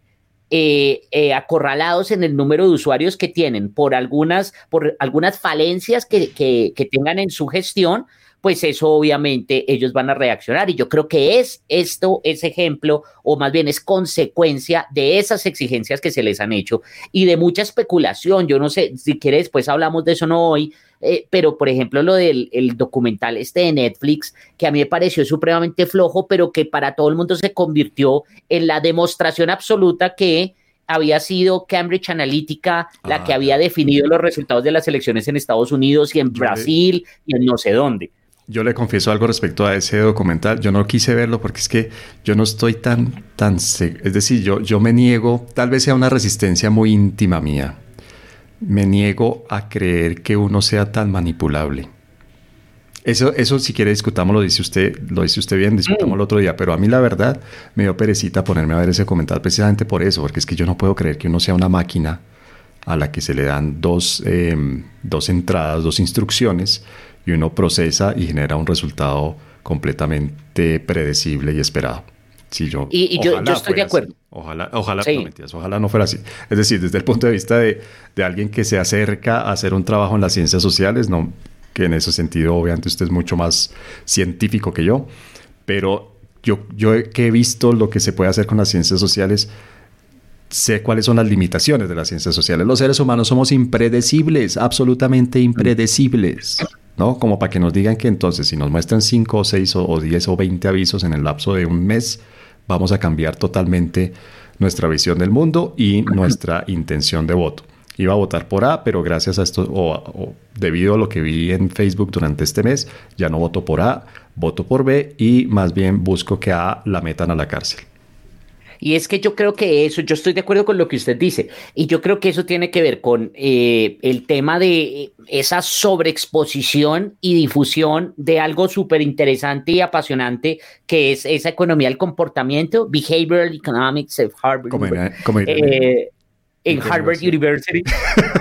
eh, eh, acorralados en el número de usuarios que tienen por algunas, por algunas falencias que, que, tengan en su gestión, pues eso obviamente ellos van a reaccionar. Y yo creo que es esto, ese ejemplo, o más bien es consecuencia de esas exigencias que se les han hecho y de mucha especulación. Yo no sé, si quieres, pues hablamos de eso no hoy, eh, pero por ejemplo lo del el documental este de Netflix, que a mí me pareció supremamente flojo, pero que para todo el mundo se convirtió en la demostración absoluta que había sido Cambridge Analytica la que ah, había definido los resultados de las elecciones en Estados Unidos y en Brasil y en no sé dónde. Yo le confieso algo respecto a ese documental. Yo no quise verlo porque es que yo no estoy tan, tan, es decir, yo, yo me niego, tal vez sea una resistencia muy íntima mía. Me niego a creer que uno sea tan manipulable. Eso, eso si quiere discutamos, lo dice usted, lo dice usted bien, discutamos el otro día, pero a mí la verdad me dio perecita ponerme a ver ese documental precisamente por eso, porque es que yo no puedo creer que uno sea una máquina a la que se le dan dos, em, dos entradas, dos instrucciones y uno procesa y genera un resultado completamente predecible y esperado. Sí, yo, y, yo, estoy de acuerdo. Ojalá, ojalá, no ojalá no fuera así. Es decir, desde el punto de vista de, de, alguien que se acerca a hacer un trabajo en las ciencias sociales, no, que en ese sentido obviamente usted es mucho más científico que yo, pero yo, yo que he visto lo que se puede hacer con las ciencias sociales, sé cuáles son las limitaciones de las ciencias sociales. Los seres humanos somos impredecibles, absolutamente impredecibles. ¿no? Como para que nos digan que entonces si nos muestran 5 o 6 o 10 o 20 avisos en el lapso de un mes, vamos a cambiar totalmente nuestra visión del mundo y nuestra intención de voto. iba a votar por A, pero gracias a esto, o, debido a lo que vi en Facebook durante este mes, ya no voto por A, voto por B y más bien busco que A la metan a la cárcel. Y es que yo creo que eso, yo estoy de acuerdo con lo que usted dice, y yo creo que eso tiene que ver con eh, el tema de esa sobreexposición y difusión de algo súper interesante y apasionante que es esa economía del comportamiento, Behavioral Economics of Harvard. Eh, en Harvard University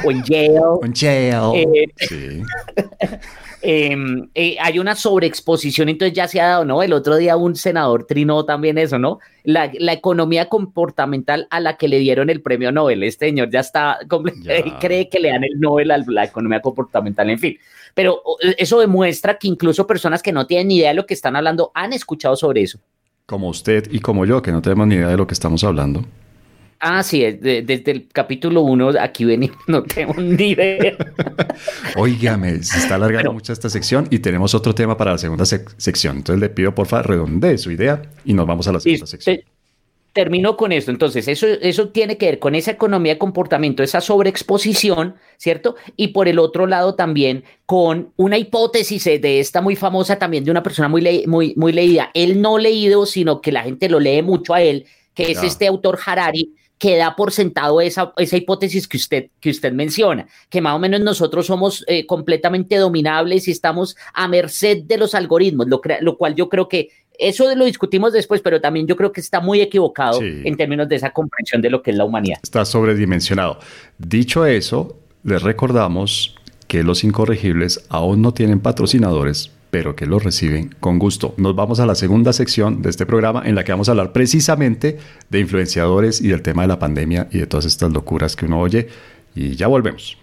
o en Yale. En Yale. Eh, sí. Em, eh, hay una sobreexposición, entonces ya se ha dado, ¿no? El otro día un senador trinó también eso, ¿no? La, economía comportamental a la que le dieron el premio Nobel. Este señor ya está, ya. cree que le dan el Nobel a la economía comportamental, en fin. Pero eso demuestra que incluso personas que no tienen ni idea de lo que están hablando han escuchado sobre eso. Como usted y como yo, que no tenemos ni idea de lo que estamos hablando. Ah, sí, desde el capítulo 1 aquí venimos, no tengo ni idea. Óigame, se está alargando mucho esta sección y tenemos otro tema para la segunda sección. Entonces le pido por favor redondee su idea y nos vamos a la segunda sección. termino con esto. Entonces, eso, eso tiene que ver con esa economía de comportamiento, esa sobreexposición, ¿cierto? Y por el otro lado también con una hipótesis de esta muy famosa también de una persona muy, muy, muy leída. Él no leído, sino que la gente lo lee mucho a él, que es este autor Harari, que da por sentado esa, esa hipótesis que usted, que usted menciona, que más o menos nosotros somos eh, completamente dominables y estamos a merced de los algoritmos, lo, lo, cual yo creo que eso lo discutimos después, pero también yo creo que está muy equivocado en términos de esa comprensión de lo que es la humanidad. Está sobredimensionado. Dicho eso, les recordamos que los incorregibles aún no tienen patrocinadores, pero que lo reciben con gusto. Nos vamos a la segunda sección de este programa en la que vamos a hablar precisamente de influenciadores y del tema de la pandemia y de todas estas locuras que uno oye. Y ya volvemos.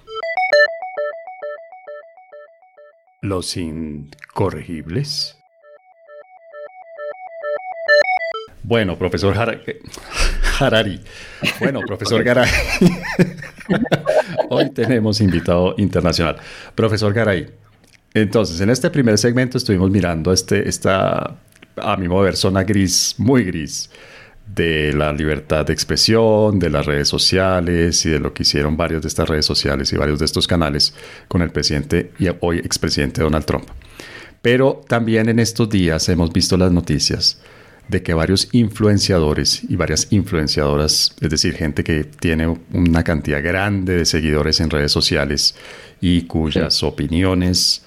Los incorregibles. Bueno, profesor Harari. Bueno, profesor Garay. Hoy tenemos invitado internacional. Profesor Garay, entonces, en este primer segmento estuvimos mirando este, esta, a mi modo de ver, zona gris, muy gris, de la libertad de expresión, de las redes sociales y de lo que hicieron varios de estas redes sociales y varios de estos canales con el presidente y hoy expresidente Donald Trump. Pero también en estos días hemos visto las noticias de que varios influenciadores y varias influenciadoras, es decir, gente que tiene una cantidad grande de seguidores en redes sociales y cuyas opiniones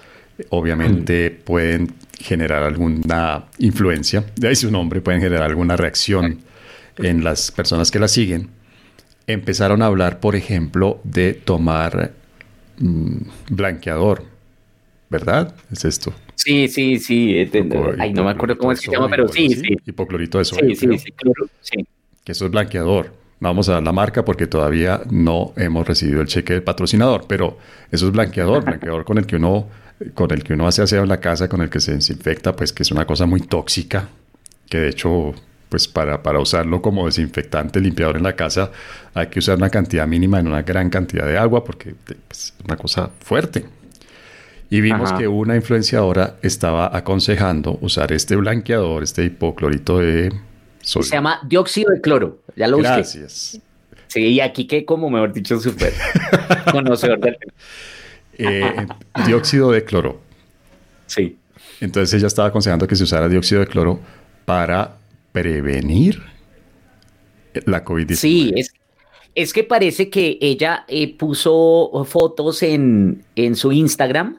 obviamente pueden generar alguna influencia, de ahí su nombre, pueden generar alguna reacción en las personas que la siguen. Empezaron a hablar, por ejemplo, de tomar mm, blanqueador, ¿verdad? Es esto. Sí, sí, sí. Ay, no me acuerdo cómo se llama, pero sí, sí. Hipoclorito de sodio. Sí, sí, sí, Que eso es blanqueador. Vamos a dar la marca porque todavía no hemos recibido el cheque del patrocinador, pero eso es blanqueador, blanqueador con el que uno con el que uno hace aseo en la casa, con el que se desinfecta, pues que es una cosa muy tóxica, que de hecho, pues para, para usarlo como desinfectante, limpiador en la casa, hay que usar una cantidad mínima en una gran cantidad de agua, porque pues, es una cosa fuerte. Y vimos que una influenciadora estaba aconsejando usar este blanqueador, este hipoclorito de Se llama dióxido de cloro. Ya lo usé. Gracias. Sí, y aquí que como mejor dicho, súper conocedor del tema. Eh, dióxido de cloro. Sí. Entonces ella estaba aconsejando que se usara dióxido de cloro para prevenir la COVID-19. Sí, es, es, que parece que ella eh, puso fotos en, en, su Instagram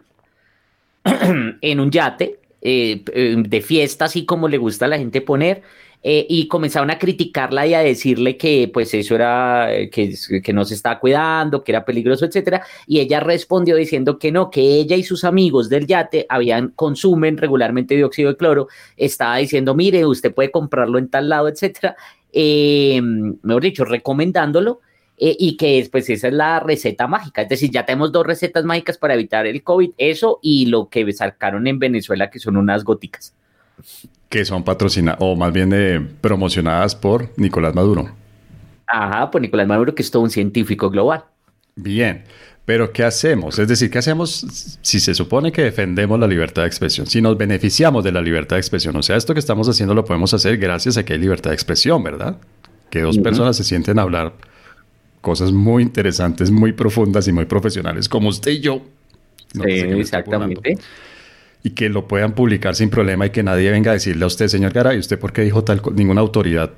en un yate eh, de fiesta, así como le gusta a la gente poner, eh, y comenzaron a criticarla y a decirle que pues eso era, eh, que, no se estaba cuidando, que era peligroso, etcétera, y ella respondió diciendo que no, que ella y sus amigos del yate habían, consumen regularmente dióxido de cloro, estaba diciendo, mire, usted puede comprarlo en tal lado, etcétera, eh, mejor dicho, recomendándolo, y que después esa es la receta mágica. Es decir, ya tenemos dos recetas mágicas para evitar el COVID, eso y lo que sacaron en Venezuela, que son unas góticas que son patrocinadas, o más bien eh, promocionadas por Nicolás Maduro. Ajá, por Nicolás Maduro, que es todo un científico global. Bien, pero ¿qué hacemos? Es decir, ¿qué hacemos si se supone que defendemos la libertad de expresión? Si nos beneficiamos de la libertad de expresión, o sea, esto que estamos haciendo lo podemos hacer gracias a que hay libertad de expresión, ¿verdad? Que dos personas se sienten a hablar cosas muy interesantes, muy profundas y muy profesionales, como usted y yo. sí, exactamente. Y que lo puedan publicar sin problema y que nadie venga a decirle a usted, señor Garay, ¿usted por qué dijo tal cosa? Ninguna autoridad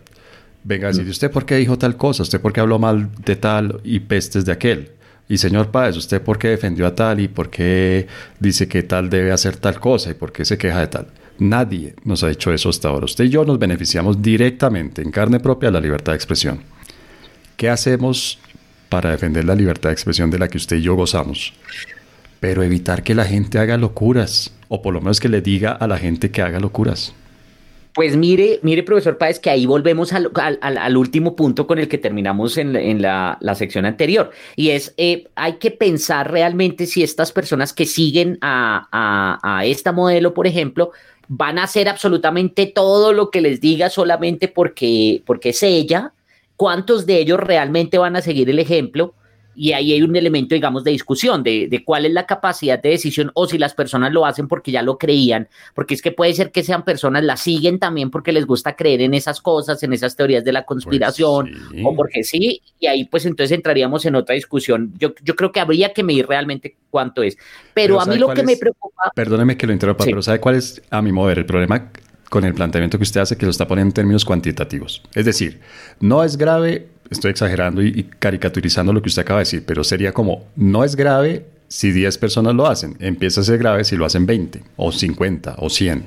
venga a decir. ¿usted por qué dijo tal cosa? ¿Usted por qué habló mal de tal y pestes de aquel? Y señor Páez, ¿usted por qué defendió a tal y por qué dice que tal debe hacer tal cosa y por qué se queja de tal? Nadie nos ha hecho eso hasta ahora. Usted y yo nos beneficiamos directamente en carne propia de la libertad de expresión. ¿Qué hacemos para defender la libertad de expresión de la que usted y yo gozamos? Pero evitar que la gente haga locuras, o por lo menos que le diga a la gente que haga locuras. Pues mire, mire, profesor Páez, que ahí volvemos al, último punto con el que terminamos en, la, sección anterior. Y es, eh, hay que pensar realmente si estas personas que siguen a, a, a esta modelo, por ejemplo, van a hacer absolutamente todo lo que les diga solamente porque, porque es ella, cuántos de ellos realmente van a seguir el ejemplo. Y ahí hay un elemento, digamos, de discusión de, de, cuál es la capacidad de decisión o si las personas lo hacen porque ya lo creían, porque es que puede ser que sean personas, las siguen también porque les gusta creer en esas cosas, en esas teorías de la conspiración, pues o porque sí, y ahí pues entonces entraríamos en otra discusión. Yo, yo creo que habría que medir realmente cuánto es. Pero, a mí lo que me preocupa... Perdóneme que lo interrumpa, pero ¿sabe cuál es, a mi modo el problema con el planteamiento que usted hace que lo está poniendo en términos cuantitativos? Es decir, no es grave, estoy exagerando y, caricaturizando lo que usted acaba de decir, pero sería como, no es grave si 10 personas lo hacen, empieza a ser grave si lo hacen 20 o 50 o 100.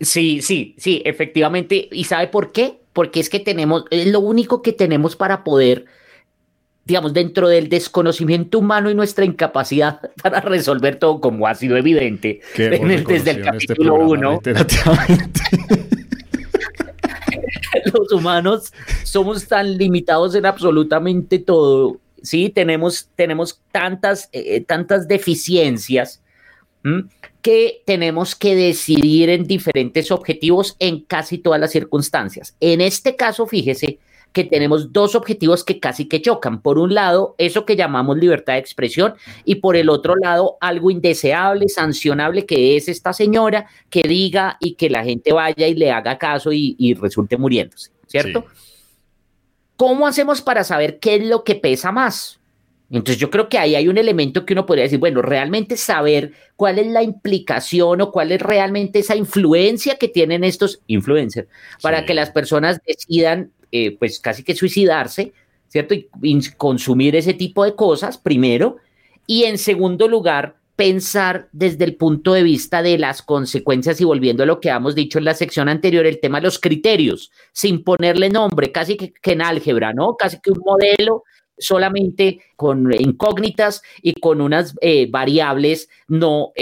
Sí, sí, sí, efectivamente. ¿Y sabe por qué? Porque es que tenemos, es lo único que tenemos para poder digamos, dentro del desconocimiento humano y nuestra incapacidad para resolver todo, como ha sido evidente desde el este capítulo 1. los humanos somos tan limitados en absolutamente todo, ¿sí? Tenemos, tenemos tantas, eh, tantas deficiencias que tenemos que decidir en diferentes objetivos en casi todas las circunstancias. En este caso, fíjese que tenemos dos objetivos que casi que chocan. Por un lado, eso que llamamos libertad de expresión y por el otro lado, algo indeseable, sancionable, que es esta señora que diga y que la gente vaya y le haga caso y, resulte muriéndose, ¿cierto? ¿Cómo hacemos para saber qué es lo que pesa más? Entonces yo creo que ahí hay un elemento que uno podría decir, bueno, realmente saber cuál es la implicación o cuál es realmente esa influencia que tienen estos influencers para que las personas decidan eh, pues casi que suicidarse, ¿cierto? Y, consumir ese tipo de cosas, primero. Y en segundo lugar, pensar desde el punto de vista de las consecuencias y volviendo a lo que hemos dicho en la sección anterior, el tema de los criterios, sin ponerle nombre, casi que, en álgebra, ¿no? Casi que un modelo solamente con incógnitas y con unas eh, variables eh, no,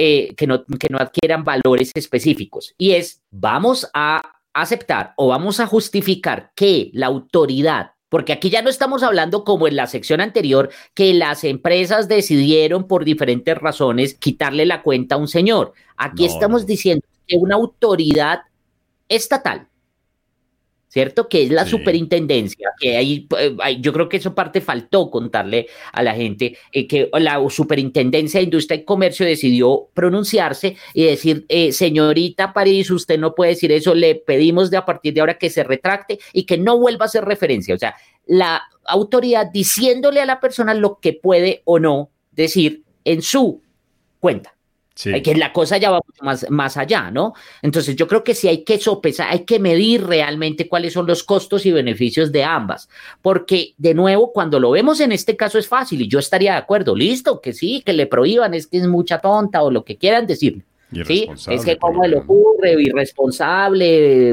que no adquieran valores específicos. Y es, vamos a aceptar o vamos a justificar que la autoridad porque aquí ya no estamos hablando como en la sección anterior, que las empresas decidieron por diferentes razones quitarle la cuenta a un señor. Aquí estamos diciendo que una autoridad estatal ¿cierto? Que es la superintendencia, que ahí, eh, yo creo que eso parte faltó contarle a la gente, eh, que la superintendencia de Industria y Comercio decidió pronunciarse y decir, eh, señorita París, usted no puede decir eso, le pedimos de a partir de ahora que se retracte y que no vuelva a hacer referencia. O sea, la autoridad diciéndole a la persona lo que puede o no decir en su cuenta. Hay que la cosa ya va más, más allá, ¿no? Entonces yo creo que sí hay que sopesar, hay que medir realmente cuáles son los costos y beneficios de ambas, porque de nuevo, cuando lo vemos en este caso es fácil y yo estaría de acuerdo, listo, que sí, que le prohíban, es que es mucha tonta o lo que quieran decir. Sí, es que como le ocurre, irresponsable,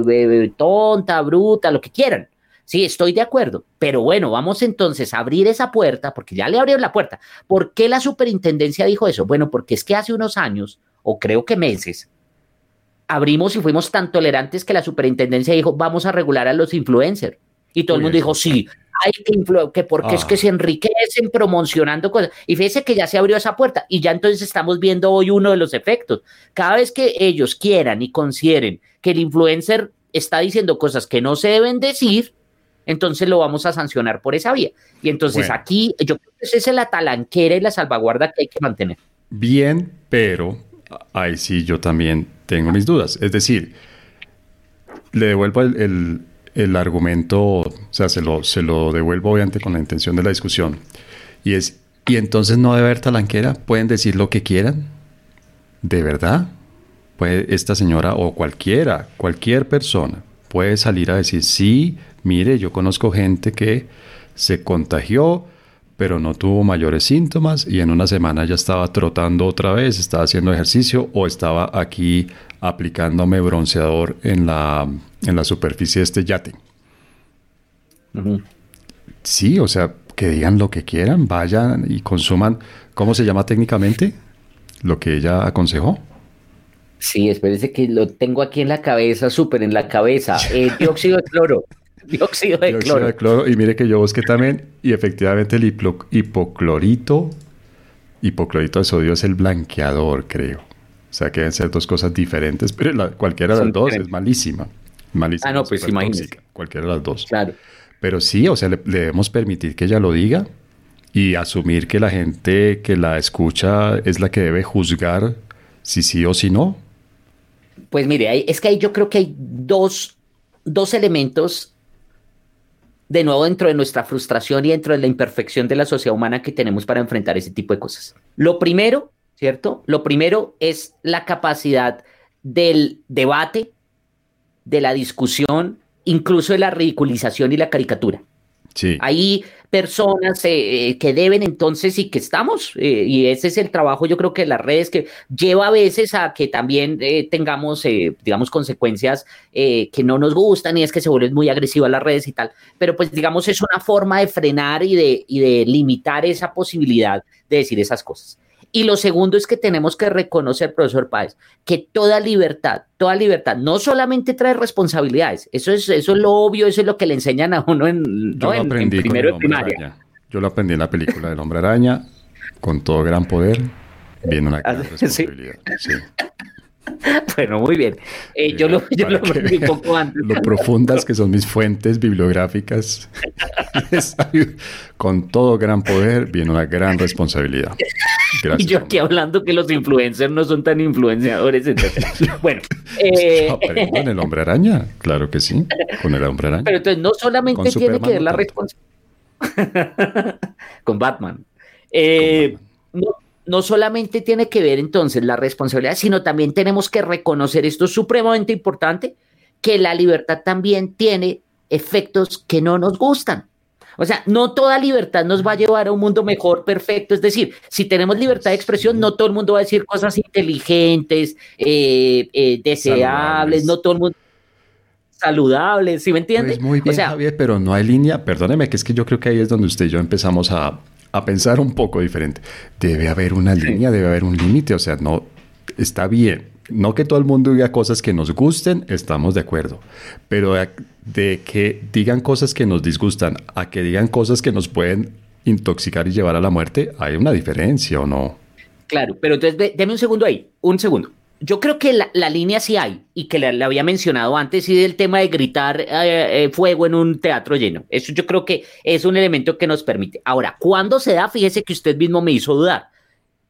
tonta, bruta, lo que quieran. Sí, estoy de acuerdo, pero bueno, vamos entonces a abrir esa puerta, porque ya le abrieron la puerta. ¿Por qué la superintendencia dijo eso? Bueno, porque es que hace unos años, o creo que meses, abrimos y fuimos tan tolerantes que la superintendencia dijo, vamos a regular a los influencers. Y todo el mundo dijo, sí, hay que que porque es que ah. se enriquecen promocionando cosas. Y fíjese que ya se abrió esa puerta y ya entonces estamos viendo hoy uno de los efectos. Cada vez que ellos quieran y consideren que el influencer está diciendo cosas que no se deben decir, entonces lo vamos a sancionar por esa vía. Y entonces aquí yo creo que esa es la talanquera y la salvaguarda que hay que mantener. Bien, pero ahí sí yo también tengo mis dudas. Es decir, le devuelvo el, el argumento, o sea, se lo, se lo devuelvo obviamente con la intención de la discusión. Y es, ¿y entonces no debe haber talanquera? ¿Pueden decir lo que quieran? ¿De verdad? Puede esta señora o cualquiera, cualquier persona puede salir a decir, sí, mire, yo conozco gente que se contagió, pero no tuvo mayores síntomas y en una semana ya estaba trotando otra vez, estaba haciendo ejercicio o estaba aquí aplicándome bronceador en la, en la superficie de este yate. Sí, o sea, que digan lo que quieran, vayan y consuman, ¿cómo se llama técnicamente? Lo que ella aconsejó. Sí, espérese que lo tengo aquí en la cabeza, súper en la cabeza. Eh, dióxido de cloro. Dióxido de cloro. Y mire que yo busqué también, y efectivamente el hipoclorito, hipoclorito de sodio es el blanqueador, creo. O sea, que deben ser dos cosas diferentes, pero cualquiera de las dos es malísima. Malísima. Ah, no, pues imagínese. Cualquiera de las dos. Claro. Pero sí, o sea, le, debemos permitir que ella lo diga y asumir que la gente que la escucha es la que debe juzgar si sí o si no. Pues mire, es que ahí yo creo que hay dos, dos elementos de nuevo dentro de nuestra frustración y dentro de la imperfección de la sociedad humana que tenemos para enfrentar ese tipo de cosas. Lo primero, ¿cierto? Lo primero es la capacidad del debate, de la discusión, incluso de la ridiculización y la caricatura. Sí. Hay personas eh, eh, que deben entonces y que estamos, eh, y ese es el trabajo yo creo que las redes que lleva a veces a que también tengamos, digamos, consecuencias que no nos gustan y es que se vuelven muy agresivas las redes y tal, pero pues digamos es una forma de frenar y de, y de limitar esa posibilidad de decir esas cosas. Y lo segundo es que tenemos que reconocer, profesor Páez, que toda libertad, toda libertad, no solamente trae responsabilidades, eso es, eso es lo obvio, eso es lo que le enseñan a uno en, ¿no? primero de primaria. Yo lo aprendí en la película del Hombre Araña, con todo gran poder viene una gran responsabilidad. Sí. Bueno, muy bien. Eh, yo lo, yo lo aprendí un poco antes. Lo profundas que son mis fuentes bibliográficas. Con todo gran poder viene una gran responsabilidad. y yo aquí hablando que los influencers no son tan influenciadores. bueno. Eh... con el hombre araña, claro que sí. Con el hombre araña. Pero entonces no solamente tiene que ver la responsabilidad. con Batman. Eh, no, no solamente tiene que ver entonces la responsabilidad, sino también tenemos que reconocer, esto es supremamente importante, que la libertad también tiene efectos que no nos gustan. O sea, no toda libertad nos va a llevar a un mundo mejor, perfecto. Es decir, si tenemos libertad de expresión, no todo el mundo va a decir cosas inteligentes, eh, eh, deseables, no todo el mundo saludables, ¿sí me entiendes? Pues muy bien, Javier, pero no hay línea. Perdóneme, que es que yo creo que ahí es donde usted y yo empezamos a, a pensar un poco diferente. Debe haber una línea, debe haber un límite, o sea, no está bien. No que todo el mundo diga cosas que nos gusten, estamos de acuerdo, pero de, que digan cosas que nos disgustan a que digan cosas que nos pueden intoxicar y llevar a la muerte, hay una diferencia o no. Claro, pero entonces deme un segundo ahí, un segundo yo creo que la, línea sí hay, y que la, había mencionado antes, y del tema de gritar eh, eh, fuego en un teatro lleno. Eso yo creo que es un elemento que nos permite. Ahora, ¿cuándo se da? Fíjese que usted mismo me hizo dudar.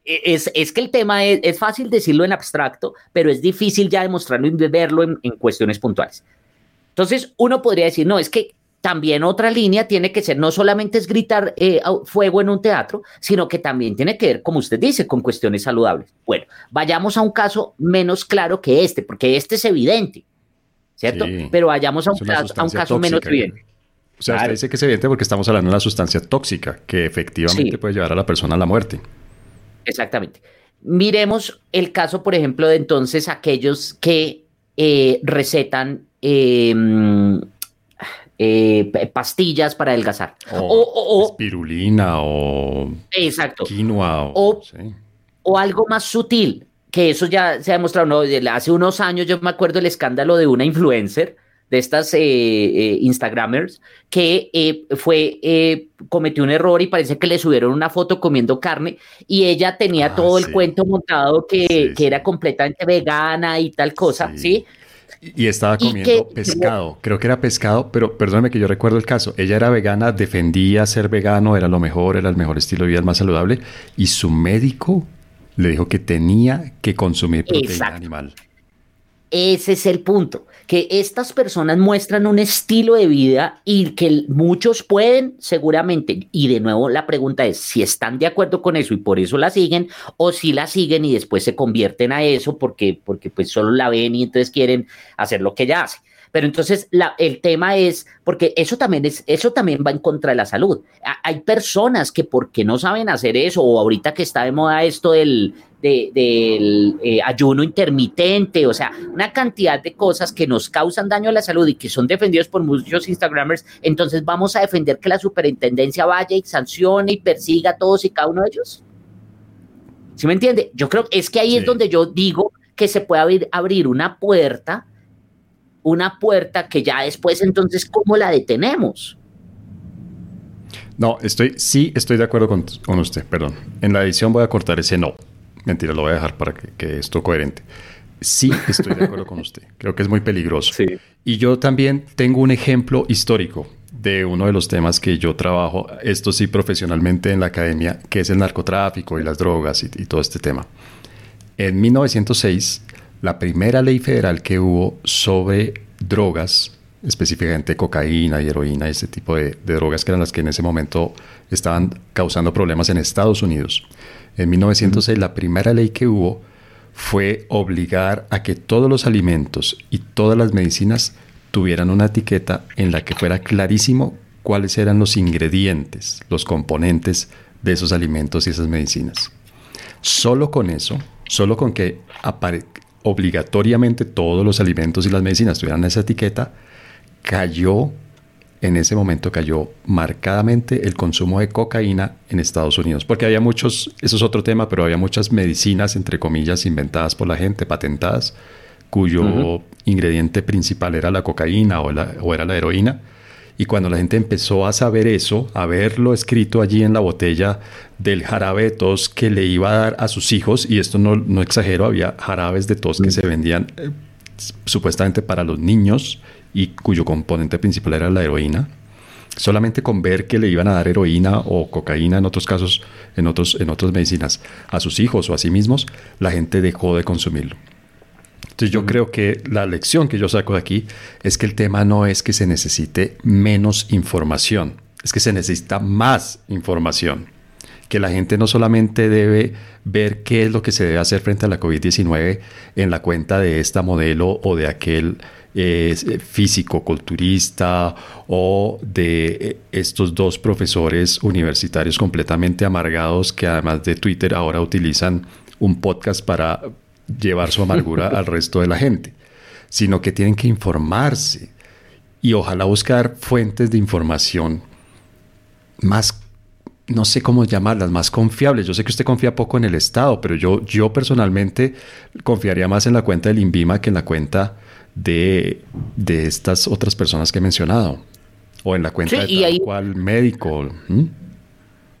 E, es, es que el tema es, fácil decirlo en abstracto, pero es difícil ya demostrarlo y verlo en, en cuestiones puntuales. Entonces, uno podría decir, no, es que también otra línea tiene que ser, no solamente es gritar eh, fuego en un teatro, sino que también tiene que ver, como usted dice, con cuestiones saludables. Bueno, vayamos a un caso menos claro que este, porque este es evidente, ¿cierto? Pero vayamos a un, caso, menos evidente. O sea, usted dice que es evidente porque estamos hablando de una sustancia tóxica que efectivamente puede llevar a la persona a la muerte. Exactamente. Miremos el caso, por ejemplo, de entonces aquellos que eh, recetan eh, eh, pastillas para adelgazar. O, espirulina o exacto. quinoa. O, o, algo más sutil, que eso ya se ha demostrado. ¿no? Hace unos años yo me acuerdo el escándalo de una influencer de estas eh, eh, Instagramers que fue, cometió un error y parece que le subieron una foto comiendo carne y ella tenía ah, todo el cuento montado que, que, era completamente vegana y tal cosa, ¿sí? Y estaba comiendo pescado, creo que era pescado, pero perdóname que yo recuerdo el caso. Ella era vegana, defendía ser vegano, era lo mejor, era el mejor estilo de vida, el más saludable, y su médico le dijo que tenía que consumir proteína animal. ese es el punto, que estas personas muestran un estilo de vida y que muchos pueden seguramente, y de nuevo la pregunta es si están de acuerdo con eso y por eso la siguen, o si la siguen y después se convierten a eso porque, porque pues solo la ven y entonces quieren hacer lo que ella hace. Pero entonces la, el tema es, porque eso también, es, eso también va en contra de la salud. Hay personas que porque no saben hacer eso, o ahorita que está de moda esto del, del eh, ayuno intermitente, o sea, una cantidad de cosas que nos causan daño a la salud y que son defendidos por muchos Instagramers, entonces vamos a defender que la superintendencia vaya y sancione y persiga a todos y cada uno de ellos. ¿Sí me entiende? Yo creo que es que ahí es donde yo digo que se puede abrir, abrir una puerta una puerta que ya después entonces, ¿cómo la detenemos? No, estoy, sí estoy de acuerdo con, usted, perdón. En la edición voy a cortar ese no. Mentira, lo voy a dejar para que, que esto coherente. Sí estoy de acuerdo con usted. Creo que es muy peligroso. Sí. Y yo también tengo un ejemplo histórico de uno de los temas que yo trabajo, esto sí profesionalmente en la academia, que es el narcotráfico y las drogas y, y todo este tema. En 1906 la primera ley federal que hubo sobre drogas, específicamente cocaína y heroína, ese tipo de, drogas que eran las que en ese momento estaban causando problemas en Estados Unidos. En 1906 la primera ley que hubo fue obligar a que todos los alimentos y todas las medicinas tuvieran una etiqueta en la que fuera clarísimo cuáles eran los ingredientes, los componentes de esos alimentos y esas medicinas. Solo con eso, solo con que obligatoriamente todos los alimentos y las medicinas tuvieran esa etiqueta, cayó, en ese momento cayó marcadamente el consumo de cocaína en Estados Unidos, porque había muchos, eso es otro tema, pero había muchas medicinas, entre comillas, inventadas por la gente, patentadas, cuyo ingrediente principal era la cocaína o, o era la heroína y cuando la gente empezó a saber eso, a verlo escrito allí en la botella del jarabe de tos que le iba a dar a sus hijos, y esto no, no exagero, había jarabes de tos que se vendían eh, supuestamente para los niños y cuyo componente principal era la heroína. Solamente con ver que le iban a dar heroína o cocaína en otros casos, en, otros, en otras medicinas, a sus hijos o a sí mismos, la gente dejó de consumirlo. Entonces yo creo que la lección que yo saco de aquí es que el tema no es que se necesite menos información, es que se necesita más información. Que la gente no solamente debe ver qué es lo que se debe hacer frente a la COVID-19 en la cuenta de esta modelo o de aquel eh, físico culturista o de eh, estos dos profesores universitarios completamente amargados que además de Twitter ahora utilizan un podcast para llevar su amargura al resto de la gente, sino que tienen que informarse y ojalá buscar fuentes de información más, no sé cómo llamarlas, más confiables. Yo sé que usted confía poco en el Estado, pero yo, yo personalmente confiaría más en la cuenta del INVIMA que en la cuenta de, de estas otras personas que he mencionado. O en la cuenta de tal cual médico.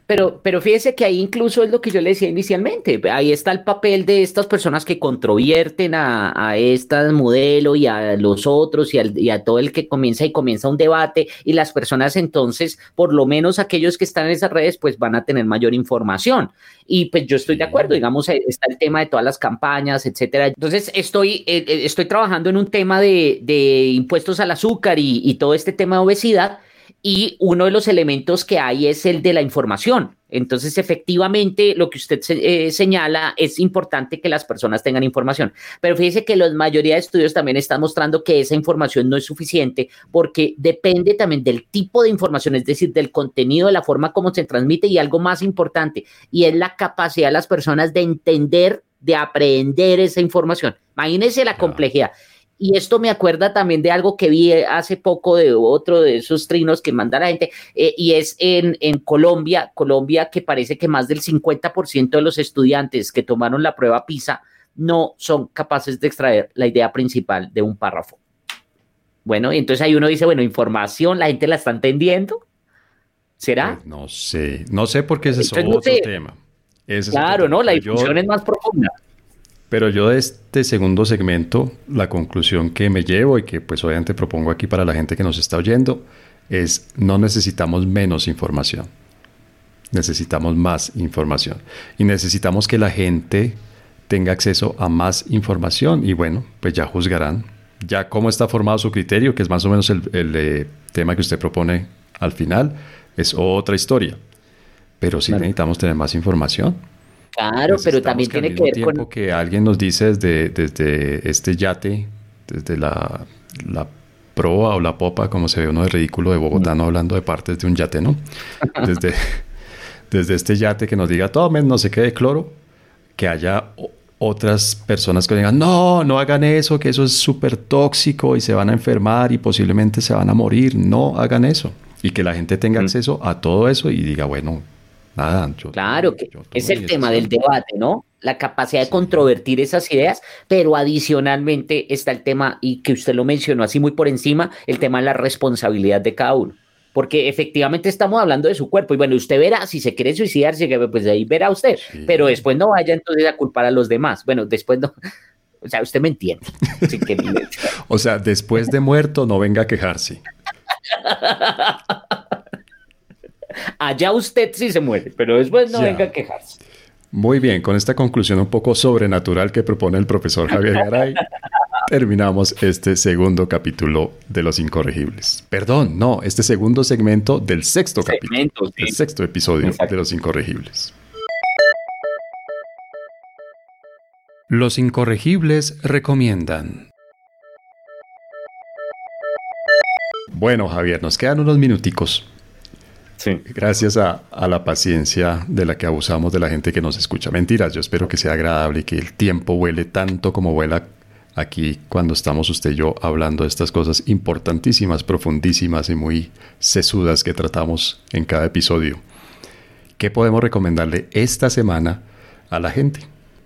Pero, pero fíjese que ahí incluso es lo que yo le decía inicialmente. Ahí está el papel de estas personas que controvierten a, a este modelo y a los otros y, y, a todo el que comienza y comienza un debate. Y las personas entonces, por lo menos aquellos que están en esas redes, pues van a tener mayor información. Y pues yo estoy de acuerdo, digamos, está el tema de todas las campañas, etcétera. Entonces estoy, eh, eh, estoy trabajando en un tema de, de impuestos al azúcar y, y todo este tema de obesidad y uno de los elementos que hay es el de la información. Entonces, efectivamente, lo que usted eh, señala es importante que las personas tengan información, pero fíjese que la mayoría de estudios también están mostrando que esa información no es suficiente porque depende también del tipo de información, es decir, del contenido, de la forma como se transmite y algo más importante, y es la capacidad de las personas de entender, de aprender esa información. Imagínese la complejidad. Y esto me acuerda también de algo que vi hace poco de otro de esos trinos que manda la gente, eh, y es en, en Colombia, Colombia que parece que más del 50% de los estudiantes que tomaron la prueba PISA no son capaces de extraer la idea principal de un párrafo. Bueno, y entonces ahí uno dice, bueno, información, la gente la está entendiendo. ¿Será? Pues no sé, no sé por qué ese es otro tema. claro, ¿no? La información es más profunda. Pero yo de este segundo segmento, la conclusión que me llevo y que pues obviamente propongo aquí para la gente que nos está oyendo es no necesitamos menos información. Necesitamos más información. Y necesitamos que la gente tenga acceso a más información y bueno, pues ya juzgarán ya cómo está formado su criterio, que es más o menos el, eh, tema que usted propone al final, es otra historia. Pero sí necesitamos tener más información. Claro, pero también tiene que ver tiempo con... que alguien nos dice desde, desde este yate, desde la, la proa o la popa, como se ve uno de ridículo de Bogotá, no hablando de partes de un yate, ¿no? Desde, desde este yate que nos diga, tomen no sé qué de cloro, que haya otras personas que digan, no, no hagan eso, que eso es súper tóxico y se van a enfermar y posiblemente se van a morir. No hagan eso. Y que la gente tenga mm. acceso a todo eso y diga, bueno, nada. claro, que es el tema del debate, ¿no? La capacidad de controvertir esas ideas, pero adicionalmente está el tema, y que usted lo mencionó así muy por encima, el tema de la responsabilidad de cada uno porque efectivamente estamos hablando de su cuerpo y bueno, usted verá si se quiere suicidarse, pues ahí verá usted, pero después no vaya entonces a culpar a los demás. Bueno, después no, o sea, usted me entiende. o sea, después de muerto no venga a quejarse. Allá usted sí se muere, pero después no venga a quejarse. Muy bien, con esta conclusión un poco sobrenatural que propone el profesor Javier Garay, terminamos este segundo capítulo de Los Incorregibles. Perdón, no, este segundo segmento del sexto capítulo, el sexto episodio de Los Incorregibles. Los Incorregibles recomiendan. Bueno, Javier, nos quedan unos minuticos Gracias a, la paciencia de la que abusamos de la gente que nos escucha. Mentiras, yo espero que sea agradable y que el tiempo vuele tanto como vuela aquí cuando estamos usted y yo hablando de estas cosas importantísimas, profundísimas y muy sesudas que tratamos en cada episodio. ¿Qué podemos recomendarle esta semana a la gente?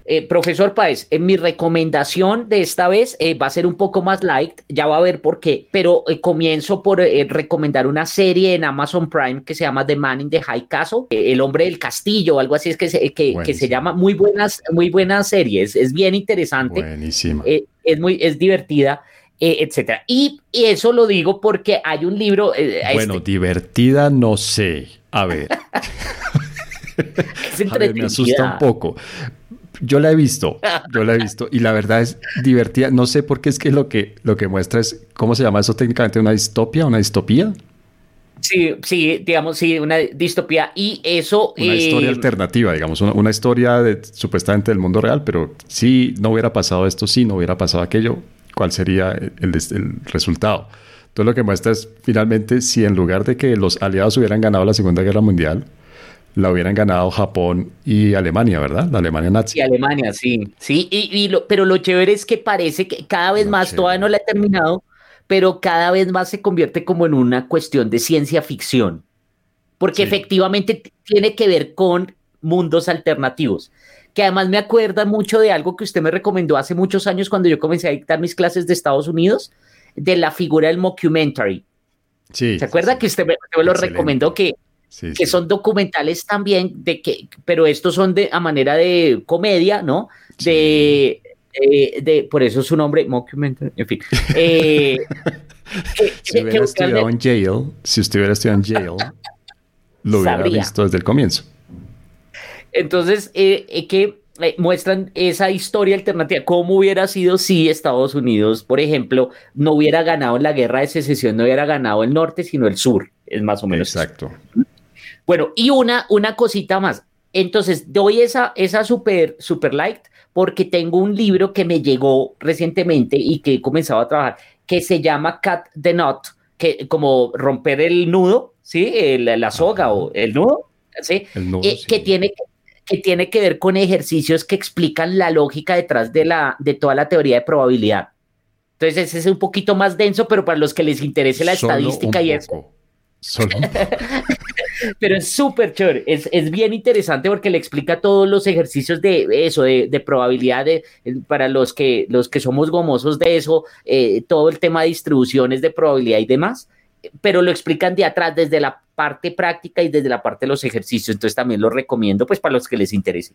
Eh, profesor Páez, en mi recomendación de esta vez eh, va a ser un poco más light, ya va a ver por qué, pero eh, comienzo por recomendar una serie en Amazon Prime que se llama The Man in the High Castle, El hombre del castillo, algo así es que se, que, se llama, muy buenas, muy buenas series, es bien interesante. Buenísima. es muy, es divertida. etcétera. Y, eso lo digo porque hay un libro. bueno, este divertida no sé. A ver. es me asusta un poco. Yo la he visto, yo la he visto y la verdad es divertida. No sé por qué es que lo que, lo que muestra es, ¿cómo se llama eso técnicamente? ¿Una distopia? ¿Una distopía? Sí, sí, digamos, sí, una distopía y eso... Una historia eh, alternativa, digamos, una, historia de, supuestamente del mundo real, pero si no hubiera pasado esto, si no hubiera pasado aquello, ¿cuál sería el, el resultado? Entonces lo que muestra es finalmente si en lugar de que los aliados hubieran ganado la Segunda Guerra Mundial, la hubieran ganado Japón y Alemania, ¿verdad? La Alemania nazi. Y Alemania, sí. Sí, y, pero lo chévere es que parece que cada vez más, todavía no la he terminado, pero cada vez más se convierte como en una cuestión de ciencia ficción. Porque efectivamente tiene que ver con mundos alternativos. Que además me acuerda mucho de algo que usted me recomendó hace muchos años cuando yo comencé a dictar mis clases de Estados Unidos, de la figura del mockumentary. Sí. ¿Se acuerda que usted me, lo recomendó que que son documentales también, de que, pero estos son de a manera de comedia, ¿no? De, de, por eso su nombre, mockumentary, en fin. Eh, si hubiera estudiado en jail, si usted hubiera estudiado en jail, lo hubiera visto desde el comienzo. Entonces, eh, eh, que muestran esa historia alternativa, cómo hubiera sido si Estados Unidos, por ejemplo, no hubiera ganado en la guerra de secesión, no hubiera ganado el norte, sino el sur, es más o menos. Exacto. Bueno, y una, una cosita más. Entonces, doy esa, esa super, super light porque tengo un libro que me llegó recientemente y que he comenzado a trabajar, que se llama Cut the Knot, que como romper el nudo, ¿sí? la soga o el nudo, ¿sí? Eh, que, tiene, que tiene que ver con ejercicios que explican la lógica detrás de, la, de toda la teoría de probabilidad. Entonces, ese es un poquito más denso, pero para los que les interese la estadística y eso. Solo Pero es súper chévere, es, es, bien interesante porque le explica todos los ejercicios de eso, de, de probabilidad para los que, los que somos gomosos de eso, eh, todo el tema de distribuciones de probabilidad y demás, pero lo explican de atrás, desde la parte práctica y desde la parte de los ejercicios, entonces también lo recomiendo pues para los que les interese.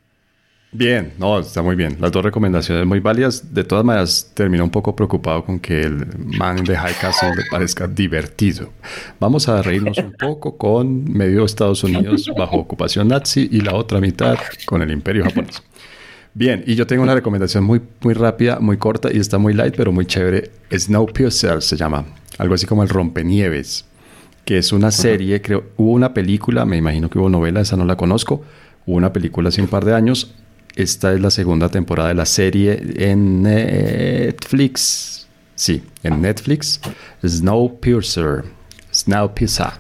Bien, no, está muy bien. Las dos recomendaciones muy válidas. De todas maneras, termino un poco preocupado con que el man in the high castle le parezca divertido. Vamos a reírnos un poco con medio Estados Unidos bajo ocupación nazi y la otra mitad con el imperio japonés. Bien, y yo tengo una recomendación muy, muy rápida, muy corta y está muy light, pero muy chévere. Snowpiercer se llama. Algo así como el Rompenieves, que es una serie, creo, hubo una película, me imagino que hubo novela, esa no la conozco. Hubo una película hace un par de años. Esta es la segunda temporada de la serie en Netflix. Sí, en Netflix. Snowpiercer. Snowpiercer.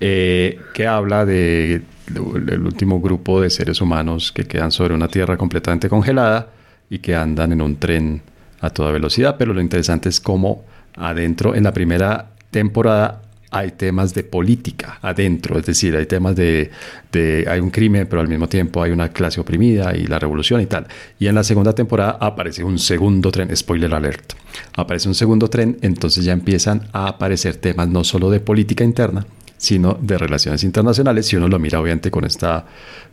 Eh, que habla de el último grupo de seres humanos que quedan sobre una tierra completamente congelada y que andan en un tren a toda velocidad. Pero lo interesante es cómo adentro, en la primera temporada, hay temas de política adentro, es decir, hay temas de, de, hay un crimen, pero al mismo tiempo hay una clase oprimida y la revolución y tal. Y en la segunda temporada aparece un segundo tren, spoiler alert, aparece un segundo tren, entonces ya empiezan a aparecer temas no solo de política interna, sino de relaciones internacionales, si uno lo mira obviamente con esta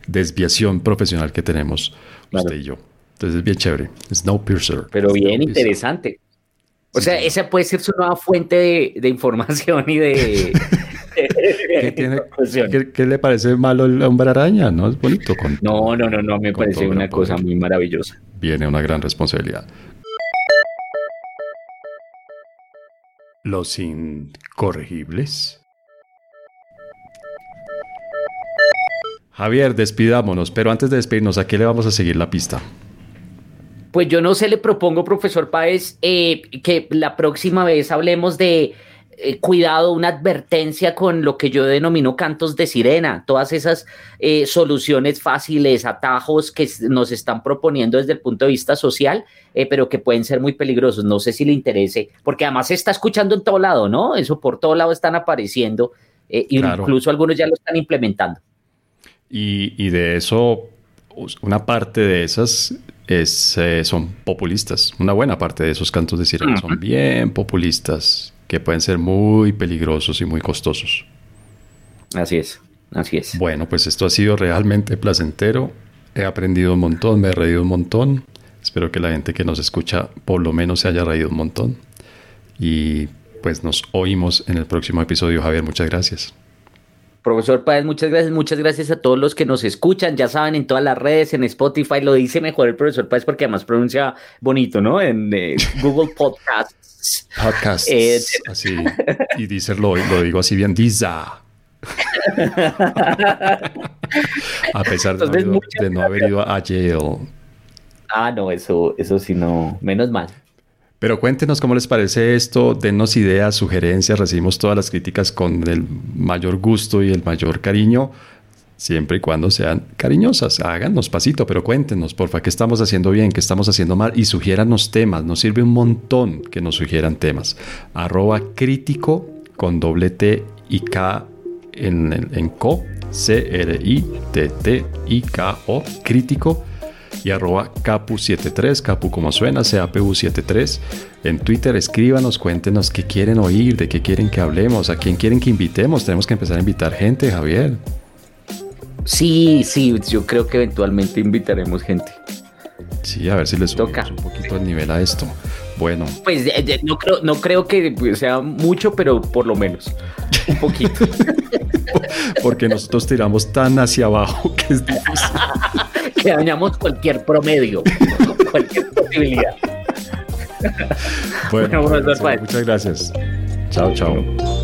desviación profesional que tenemos usted y yo. Entonces es bien chévere. Snowpiercer. Pero bien interesante. O sea, esa puede ser su nueva fuente de, información y de... ¿Qué, le parece malo el hombre araña? ¿No es bonito? Con, no, no, no, no, me parece una cosa muy maravillosa. Viene una gran responsabilidad. Los incorregibles. Javier, despidámonos, pero antes de despedirnos, ¿a qué le vamos a seguir la pista? Pues yo no sé, le propongo, profesor Páez, eh, que la próxima vez hablemos de eh, cuidado, una advertencia con lo que yo denomino cantos de sirena, todas esas eh, soluciones fáciles, atajos que nos están proponiendo desde el punto de vista social, pero que pueden ser muy peligrosos. No sé si le interese, porque además se está escuchando en todo lado, ¿no? Eso por todo lado están apareciendo, incluso algunos ya lo están implementando. Y, de eso, una parte de esas es, eh, son populistas. Una buena parte de esos cantos de sirena son bien populistas, que pueden ser muy peligrosos y muy costosos. Así es, así es. Bueno, pues esto ha sido realmente placentero. He aprendido un montón, me he reído un montón. Espero que la gente que nos escucha por lo menos se haya reído un montón. Y pues nos oímos en el próximo episodio. Javier, muchas gracias. Profesor Páez, muchas gracias, muchas gracias a todos los que nos escuchan, ya saben, en todas las redes, en Spotify, lo dice mejor el profesor Páez porque además pronuncia bonito, ¿no? En eh, Google Podcasts. Podcasts, eh, así, y dice, lo, digo así bien, Diza. a pesar de, no, haber ido a Yale. Ah, no, eso, eso sí no, menos mal. Pero cuéntenos cómo les parece esto, denos ideas, sugerencias, recibimos todas las críticas con el mayor gusto y el mayor cariño, siempre y cuando sean cariñosas. Háganos pasito, pero cuéntenos, porfa, qué estamos haciendo bien, qué estamos haciendo mal y sugiéranos temas. Nos sirve un montón que nos sugieran temas. Arroba crítico con doble T y K en, en co, C-R-I-T-T-I-K-O, crítico y arroba capu73, capu como suena, capu73. En Twitter escríbanos, cuéntenos qué quieren oír, de qué quieren que hablemos, a quién quieren que invitemos. Tenemos que empezar a invitar gente, Javier. Sí, sí, yo creo que eventualmente invitaremos gente. Sí, a ver si les toca un poquito el nivel a esto. Bueno. Pues no, creo, no creo que sea mucho, pero por lo menos un poquito. Porque nosotros tiramos tan hacia abajo que es difícil. que dañamos cualquier promedio, cualquier posibilidad. Bueno, muchas gracias. Chao, chao.